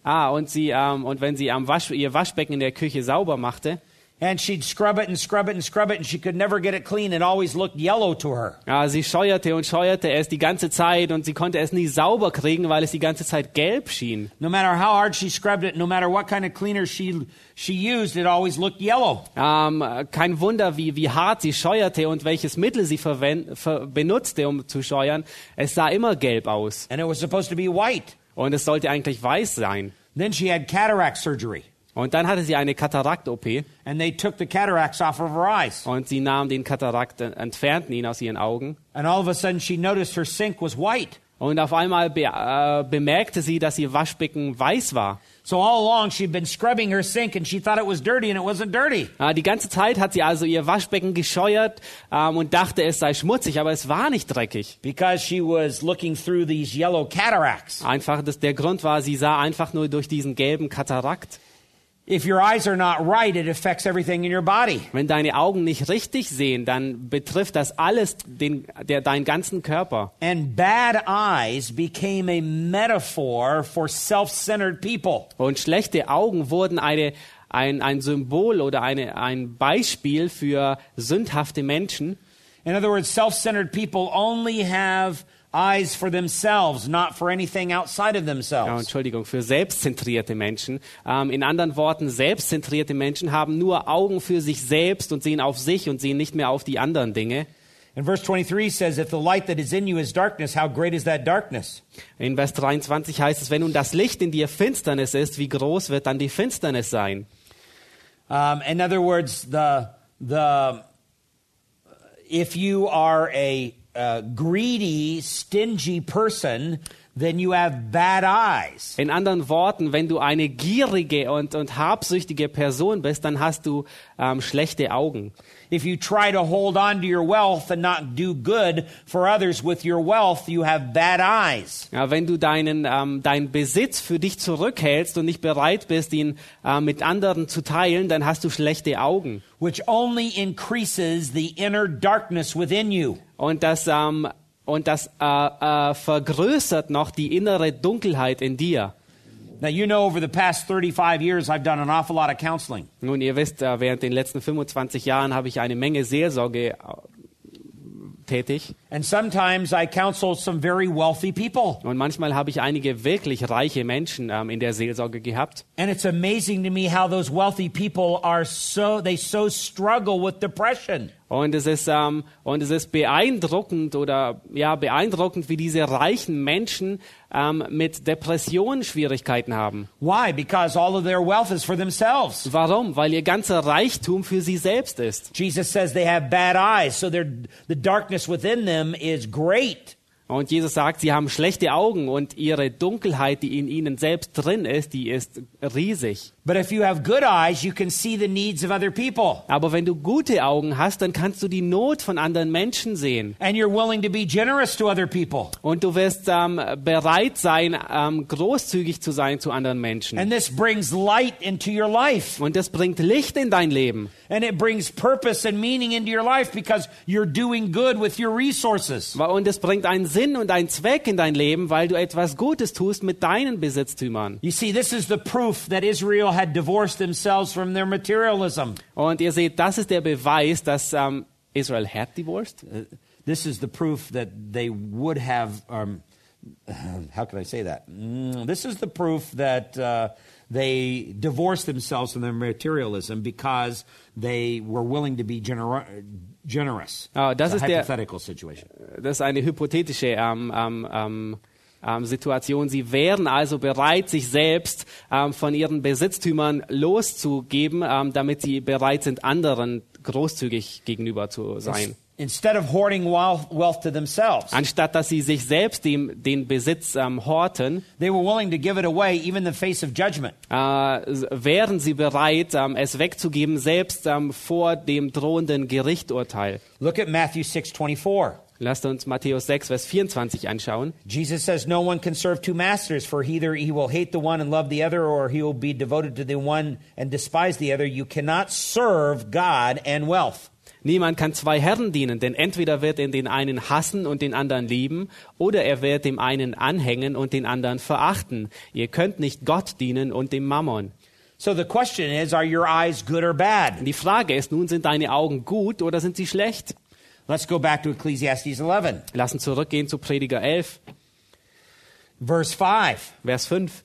Ah, und sie ähm, und wenn sie am Wasch, ihr Waschbecken in der Küche sauber machte, And she'd scrub it and scrub it and scrub it, and she could never get it clean. It always looked yellow to her. ja, sie scheuerte und scheuerte es die ganze Zeit und sie konnte es nie sauber kriegen, weil es die ganze Zeit gelb schien. No matter how hard she scrubbed it, no matter what kind of cleaner she she used, it always looked yellow. Ähm, kein Wunder, wie, wie hart sie scheuerte und welches Mittel sie verwend, ver, benutzte, um zu scheuern. Es sah immer gelb aus. And it was supposed to be white. Und es sollte eigentlich weiß sein. Then she had cataract surgery, Und dann hatte sie eine Katarakt-OP and they took the cataracts off of her eyes. und sie nahmen den Katarakt, äh, entfernten ihn aus ihren Augen. And all of a sudden, she noticed her sink was white. Und auf einmal be äh, bemerkte sie, dass ihr Waschbecken weiß war. So all along, she'd been scrubbing her sink, and she thought it was dirty, and it wasn't dirty. Äh, die ganze Zeit hat sie also ihr Waschbecken gescheuert ähm, und dachte, es sei schmutzig, aber es war nicht dreckig. Because she was looking through these yellow cataracts. Einfach, das, der Grund war, sie sah einfach nur durch diesen gelben Katarakt. Wenn deine Augen nicht richtig sehen, dann betrifft das alles den, der, deinen ganzen Körper. And bad eyes became a metaphor for self centered people. Und schlechte Augen wurden eine, ein, ein Symbol oder eine, ein Beispiel für sündhafte Menschen. In other words, self centered people only have eyes for themselves, not for anything outside of Ja, themselves. Entschuldigung, für selbstzentrierte Menschen. Ähm, in anderen Worten, selbstzentrierte Menschen haben nur Augen für sich selbst und sehen auf sich und sehen nicht mehr auf die anderen Dinge. And verse 23 says, If the light that is in you is darkness, how great is that darkness? In Vers 23 heißt es, wenn nun das Licht in dir Finsternis ist, wie groß wird dann die Finsternis sein? Um, in other words, the, the, if you are a, uh greedy, stingy person, then you have bad eyes. In anderen Worten, wenn du eine gierige und, und habsüchtige Person bist, dann hast du ähm, schlechte Augen. If you try to hold on to your wealth and not do good for others with your wealth, you have bad eyes. Ja, wenn du deinen, ähm, deinen Besitz für dich zurückhältst und nicht bereit bist, ihn äh, mit anderen zu teilen, dann hast du schlechte Augen. which only increases the inner darkness within you. Und das, ähm, und das äh, äh, vergrößert noch die innere Dunkelheit in dir. Now, you know, over the past 35 years, I've done an awful lot of counseling. Nun, ihr wisst, äh, während den letzten 25 Jahren habe ich eine Menge Seelsorge äh, tätig. And sometimes I counsel some very wealthy people. Und manchmal habe ich einige wirklich reiche Menschen ähm, in der Seelsorge gehabt. And it's amazing to me how those wealthy people are so, they so struggle with depression. Und es ist ähm, und es ist beeindruckend oder ja beeindruckend, wie diese reichen Menschen ähm, mit Depressionen Schwierigkeiten haben. Why? Because all of their wealth is for themselves. Warum? Weil ihr ganzer Reichtum für sie selbst ist. Jesus says they have bad eyes, so the darkness within them is great. Und Jesus sagt, sie haben schlechte Augen und ihre Dunkelheit, die in ihnen selbst drin ist, die ist riesig. But if you have good eyes, you can see the needs of other people. Aber wenn du gute Augen hast, dann kannst du die Not von anderen Menschen sehen. And you're willing to be generous to other people. Und du wirst ähm, bereit sein, ähm, großzügig zu sein zu anderen Menschen. And this brings light into your life. Und das bringt Licht in dein Leben. And it brings purpose and meaning into your life because you're doing good with your resources. Und es bringt einen Sinn und einen Zweck in dein Leben, weil du etwas Gutes tust mit deinen Besitztümern. You see, this is the proof that Israel had divorced themselves from their materialism. Und ihr seht, das ist der Beweis, dass ähm, Israel hat divorced. Uh, This is the proof that they would have. Um, how can I say that? Mm, this is the proof that uh, they divorced themselves from their materialism because they were willing to be gener- generous. Ah, das It's a ist der- hypothetical situation. Das ist eine hypothetische ähm, ähm, ähm, Situation. Sie wären also bereit, sich selbst ähm, von ihren Besitztümern loszugeben, ähm, damit sie bereit sind, anderen großzügig gegenüber zu sein. Instead of hoarding wealth, wealth to themselves, Anstatt dass sie sich selbst dem, den Besitz ähm, horten, they were willing to give it away, even in the face of judgment. äh, wären sie bereit, ähm, es wegzugeben, selbst ähm, vor dem drohenden Gerichturteil. Look at Matthew 6:24. Lasst uns Matthäus 6, Vers 24 anschauen. Jesus says, No one can serve two masters, for either he will hate the one and love the other, or he will be devoted to the one and despise the other. You cannot serve God and wealth. Niemand kann zwei Herren dienen, denn entweder wird er den einen hassen und den anderen lieben, oder er wird dem einen anhängen und den anderen verachten. Ihr könnt nicht Gott dienen und dem Mammon. So the question is, are your eyes good or bad? Die Frage ist nun, sind deine Augen gut oder sind sie schlecht? Let's go back to Ecclesiastes 11, Lass uns zurückgehen zu Prediger 11, verse 5. Vers 5.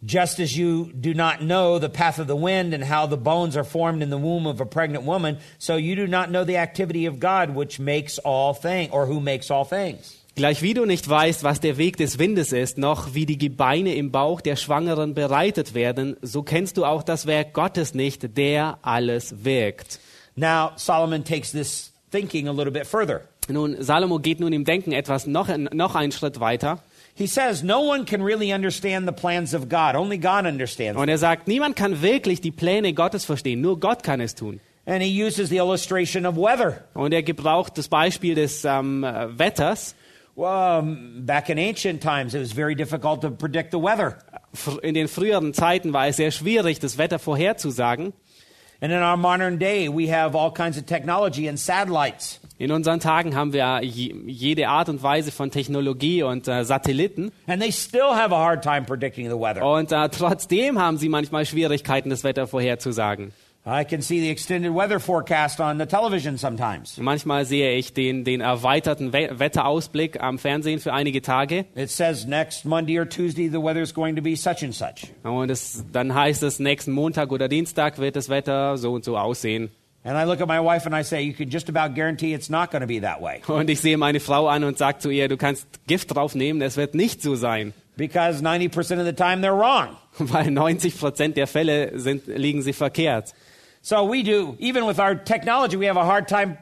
Just as you do not know the path of the wind and how the bones are formed in the womb of a pregnant woman, so you do not know the activity of God, which makes all things, or who makes all things. Gleich wie du nicht weißt, was der Weg des Windes ist, noch wie die Gebeine im Bauch der Schwangeren bereitet werden, so kennst du auch das Werk Gottes nicht, der alles wirkt. Now, Solomon takes this thinking a little bit further. Nun, Salomo geht nun im Denken etwas noch, noch einen Schritt weiter. He says, No one can really understand the plans of God. Only God understands. Und er sagt, niemand kann wirklich die Pläne Gottes verstehen, nur Gott kann es tun. And he uses the illustration of weather. Und er gebraucht das Beispiel des ähm, äh, Wetters. Well, um, back in ancient times, it was very difficult to predict the weather. In den früheren Zeiten war es sehr schwierig, das Wetter vorherzusagen. And in our modern day, we have all kinds of technology and satellites. In unseren Tagen haben wir je, jede Art und Weise von Technologie und äh, Satelliten. And they still have a hard time predicting the weather. Und äh, trotzdem haben sie manchmal Schwierigkeiten, das Wetter vorherzusagen. I can see the extended weather forecast on the television sometimes. Manchmal sehe ich den, den erweiterten We Wetterausblick am Fernsehen für einige Tage. It says next Monday or Tuesday, the weather is going to be such and such. Und es, dann heißt es, nächsten Montag oder Dienstag wird das Wetter so und so aussehen. And I look at my wife and I say, You can just about guarantee it's not going to be that way. Und ich sehe meine Frau an und sage zu ihr, du kannst Gift draufnehmen, es wird nicht so sein. Because 90% of the time they're wrong. Weil 90 Prozent der Fälle sind, liegen sie verkehrt. So we do, even with our technology, we have a hard time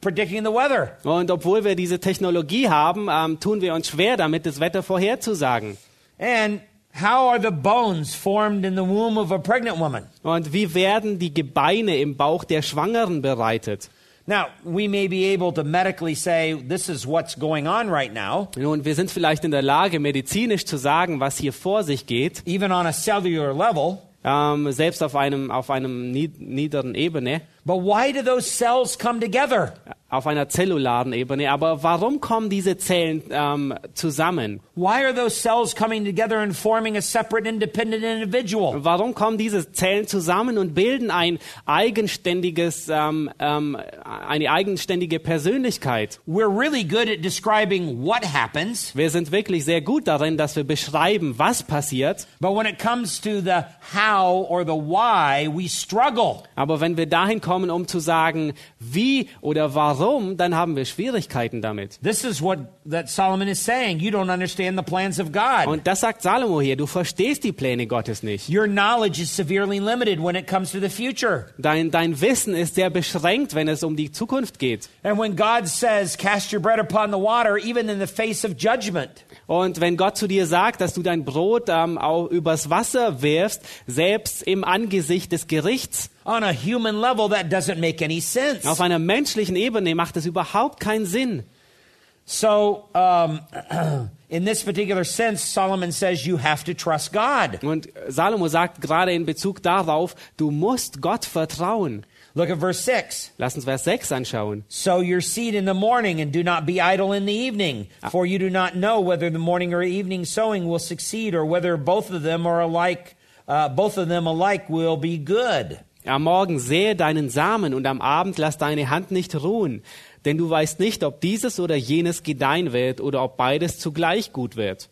predicting the weather. Und obwohl wir diese Technologie haben, ähm, tun wir uns schwer damit, das Wetter vorherzusagen. And how are the bones formed in the womb of a pregnant woman? Und wie werden die Gebeine im Bauch der Schwangeren bereitet? Now, we may be able to medically say this is what's going on right now, Nun, wir sind vielleicht in der Lage, medizinisch zu sagen, was hier vor sich geht, even on a cellular level. Ähm, selbst auf einem, auf einem nied- niederen Ebene. But why do those cells come together? Auf einer zellularen Ebene. Aber warum kommen diese Zellen ähm, zusammen? Why are those cells coming together and forming a separate, independent individual? Warum kommen diese Zellen zusammen und bilden ein eigenständiges, ähm, ähm, eine eigenständige Persönlichkeit? We're really good at describing what happens, Wir sind wirklich sehr gut darin, dass wir beschreiben, was passiert. but when it comes to the how or the why, we struggle. Aber wenn wir dahin kommen, um zu sagen, wie oder warum, dann haben wir Schwierigkeiten damit. This is what that Solomon is saying. You don't understand the plans of God. Und das sagt Salomo hier, du verstehst die Pläne Gottes nicht. Your knowledge is severely limited when it comes to the future. Dein, dein Wissen ist sehr beschränkt, wenn es um die Zukunft geht. And when God says, cast your bread upon the water, even in the face of judgment, Und wenn Gott zu dir sagt, dass du dein Brot ähm, auch übers Wasser wirfst, selbst im Angesicht des Gerichts, on a human level, that doesn't make any sense. auf einer menschlichen Ebene macht es überhaupt keinen Sinn. So, um, in this particular sense, Solomon says you have to trust God. Und Salomo sagt gerade in Bezug darauf, du musst Gott vertrauen. Look at verse 6. Lass uns Vers 6 anschauen. Sow your seed in the morning and do not be idle in the evening, for you do not know whether the morning or evening sowing will succeed or whether both of them are alike, uh, both of them alike will be good. Am Morgen sähe deinen Samen und am Abend lass deine Hand nicht ruhen, denn du weißt nicht, ob dieses oder jenes gedeihen wird oder ob beides zugleich gut wird.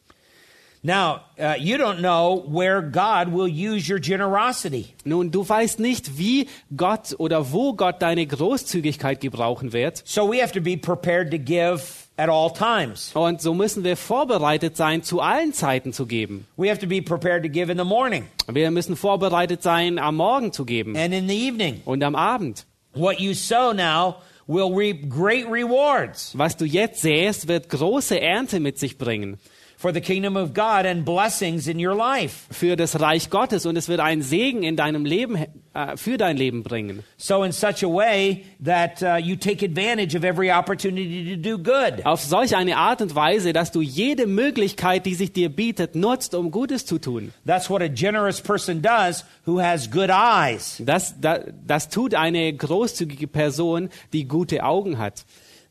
Now, uh, you don't know where God will use your generosity. Nun, du weißt nicht, wie Gott oder wo Gott deine Großzügigkeit gebrauchen wird. So we have to be prepared to give at all times. Und so müssen wir vorbereitet sein, zu allen Zeiten zu geben. We have to be prepared to give in the morning Wir müssen vorbereitet sein, am Morgen zu geben and in the evening. und am Abend. What you sow now will reap great rewards Was du jetzt sähst, wird große Ernte mit sich bringen for the kingdom of God and blessings in your life. für das Reich Gottes und es wird einen Segen in deinem Leben, äh, für dein Leben bringen. So in such a way that uh, you take advantage of every opportunity to do good. Auf solch eine Art und Weise, dass du jede Möglichkeit, die sich dir bietet, nutzt, um Gutes zu tun. That's what a generous person does who has good eyes. Das, das, das tut eine großzügige Person, die gute Augen hat.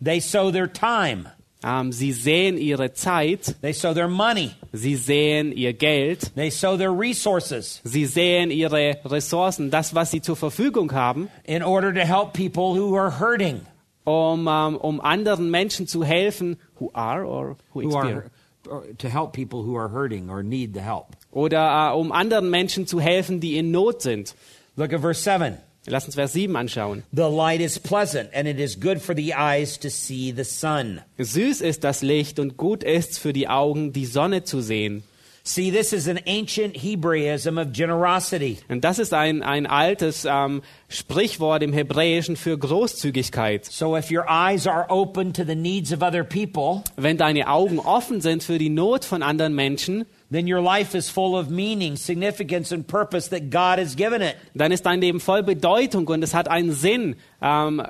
They sow their time. Ähm, sie sehen ihre Zeit, They sow their money. sie sehen ihr Geld, They sow their resources sie sehen ihre Ressourcen, das, was sie zur Verfügung haben, in order to help people who are hurting, um, ähm, um anderen Menschen zu helfen, who are or who who experience. are to help people who are hurting or need the help. Oder äh, um anderen Menschen zu helfen, die in Not sind. Look at verse 7. Lass uns Vers 7 anschauen. The light is pleasant and it is good for the eyes to see the sun. Süß ist das Licht und gut ist's für die Augen, die Sonne zu sehen. See, this is an ancient Hebraism of generosity. Und das ist ein, ein altes ähm, Sprichwort im Hebräischen für Großzügigkeit. So if your eyes are open to the needs of other people, Wenn deine Augen offen sind für die Not von anderen Menschen, then your life is full of meaning, significance, and purpose that God has given it. dann ist dein Leben voll Bedeutung und es hat einen Sinn, ähm, äh,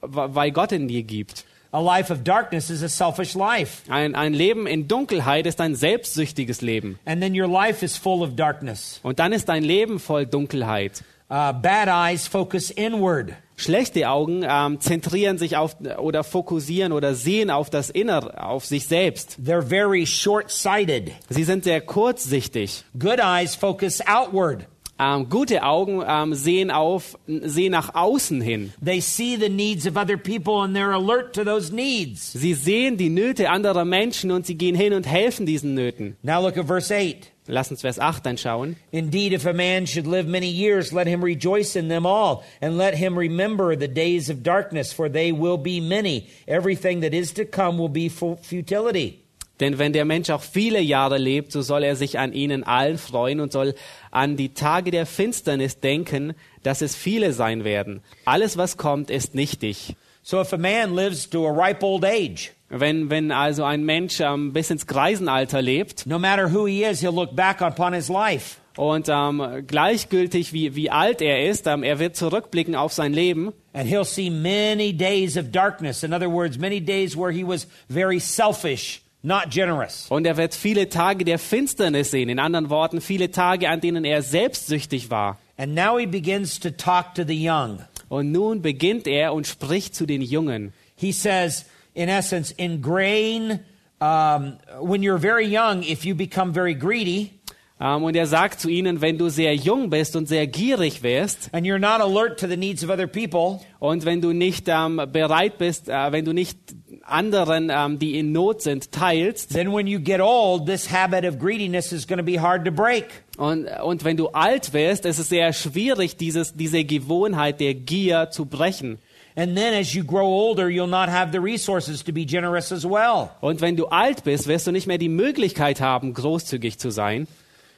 weil Gott in dir gibt. A life of darkness is a selfish life. Ein, ein Leben in Dunkelheit ist ein selbstsüchtiges Leben. And then your life is full of darkness. Und dann ist dein Leben voll Dunkelheit. Uh, bad eyes focus inward. Schlechte Augen ähm, zentrieren sich auf oder fokussieren oder sehen auf das Innere, auf sich selbst. They're very short sighted. Sie sind sehr kurzsichtig. Good eyes focus outward. Ähm, gute Augen ähm, sehen auf, sehen nach außen hin. They see the needs of other people and they're alert to those needs. Sie sehen die Nöte anderer Menschen und sie gehen hin und helfen diesen Nöten. Now look at verse 8. Lass uns Vers 8 anschauen. Indeed, if a man should live many years, let him rejoice in them all, and let him remember the days of darkness, for they will be many. Everything that is to come will be fu- futility. Denn wenn der Mensch auch viele Jahre lebt, so soll er sich an ihnen allen freuen und soll an die Tage der Finsternis denken, dass es viele sein werden. Alles, was kommt, ist nichtig. So if a man lives to a ripe old age, Wenn, wenn also ein Mensch ähm, bis ins Greisenalter lebt no matter who he is, he'll look back upon his life. und ähm, gleichgültig wie, wie alt er ist, ähm, er wird zurückblicken auf sein Leben And he'll see many days of darkness. In other words, many days where he was very selfish, not generous. und er wird viele Tage der Finsternis sehen. In anderen Worten, viele Tage, an denen er selbstsüchtig war. And now he begins to talk to the young. Und nun beginnt er und spricht zu den Jungen. he says, in essence, ingrain, um, when you're very young, if you become very greedy Ähm, und er sagt zu ihnen, wenn du sehr jung bist und sehr gierig wärst and you're not alert to the needs of other people, und wenn du nicht ähm, bereit bist, äh, wenn du nicht anderen, ähm, die in Not sind, teilst then when you get old, this habit of greediness is going to be hard to break. Und, und wenn du alt wirst, ist es sehr schwierig, dieses, diese Gewohnheit der Gier zu brechen. And then as you grow older, you'll not have the resources to be generous as well. Und wenn du alt bist, wirst du nicht mehr die Möglichkeit haben, großzügig zu sein.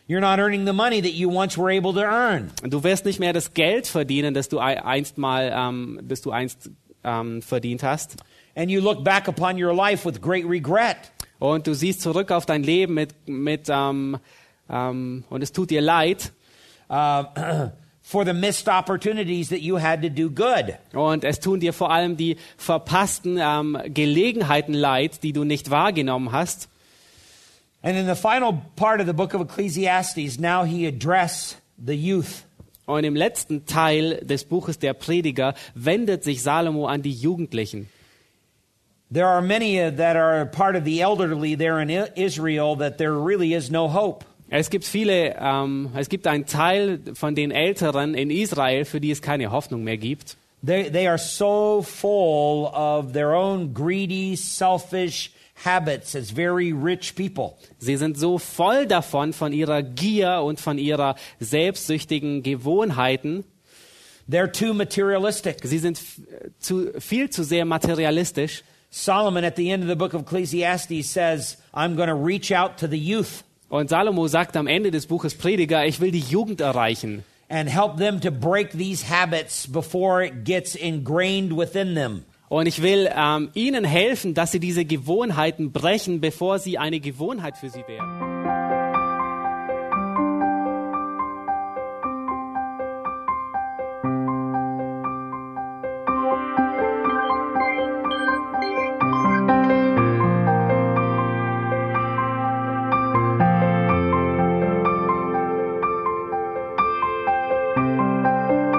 You're not earning the money that you once were able to earn. Du wirst nicht mehr das Geld verdienen, das du ei- einst mal, ähm, das du einst ähm, verdient hast. And you look back upon your life with great regret. Und du siehst zurück auf dein Leben mit, mit ähm, ähm, und es tut dir leid. uh, for the missed opportunities that you had to do good. Und es tun dir vor allem die verpassten ähm, Gelegenheiten leid, die du nicht wahrgenommen hast. And in the final part of the book of Ecclesiastes, now he address the youth. Und im letzten Teil des Buches der Prediger wendet sich Salomo an die Jugendlichen. There are many that are part of the elderly there in Israel that there really is no hope. Es gibt viele, ähm, es gibt einen Teil von den Älteren in Israel, für die es keine Hoffnung mehr gibt. They, they are so full of their own greedy, selfish habits as very rich people. Sie sind so voll davon, von ihrer Gier und von ihrer selbstsüchtigen Gewohnheiten. They're too materialistic. Sie sind f- zu, viel zu sehr materialistisch. Solomon at the end of the book of Ecclesiastes says, I'm going to reach out to the youth Und Salomo sagt am Ende des Buches Prediger, ich will die Jugend erreichen and help them to break these habits before it gets ingrained within them. und ich will ähm, ihnen helfen, dass sie diese Gewohnheiten brechen, bevor sie eine Gewohnheit für sie werden.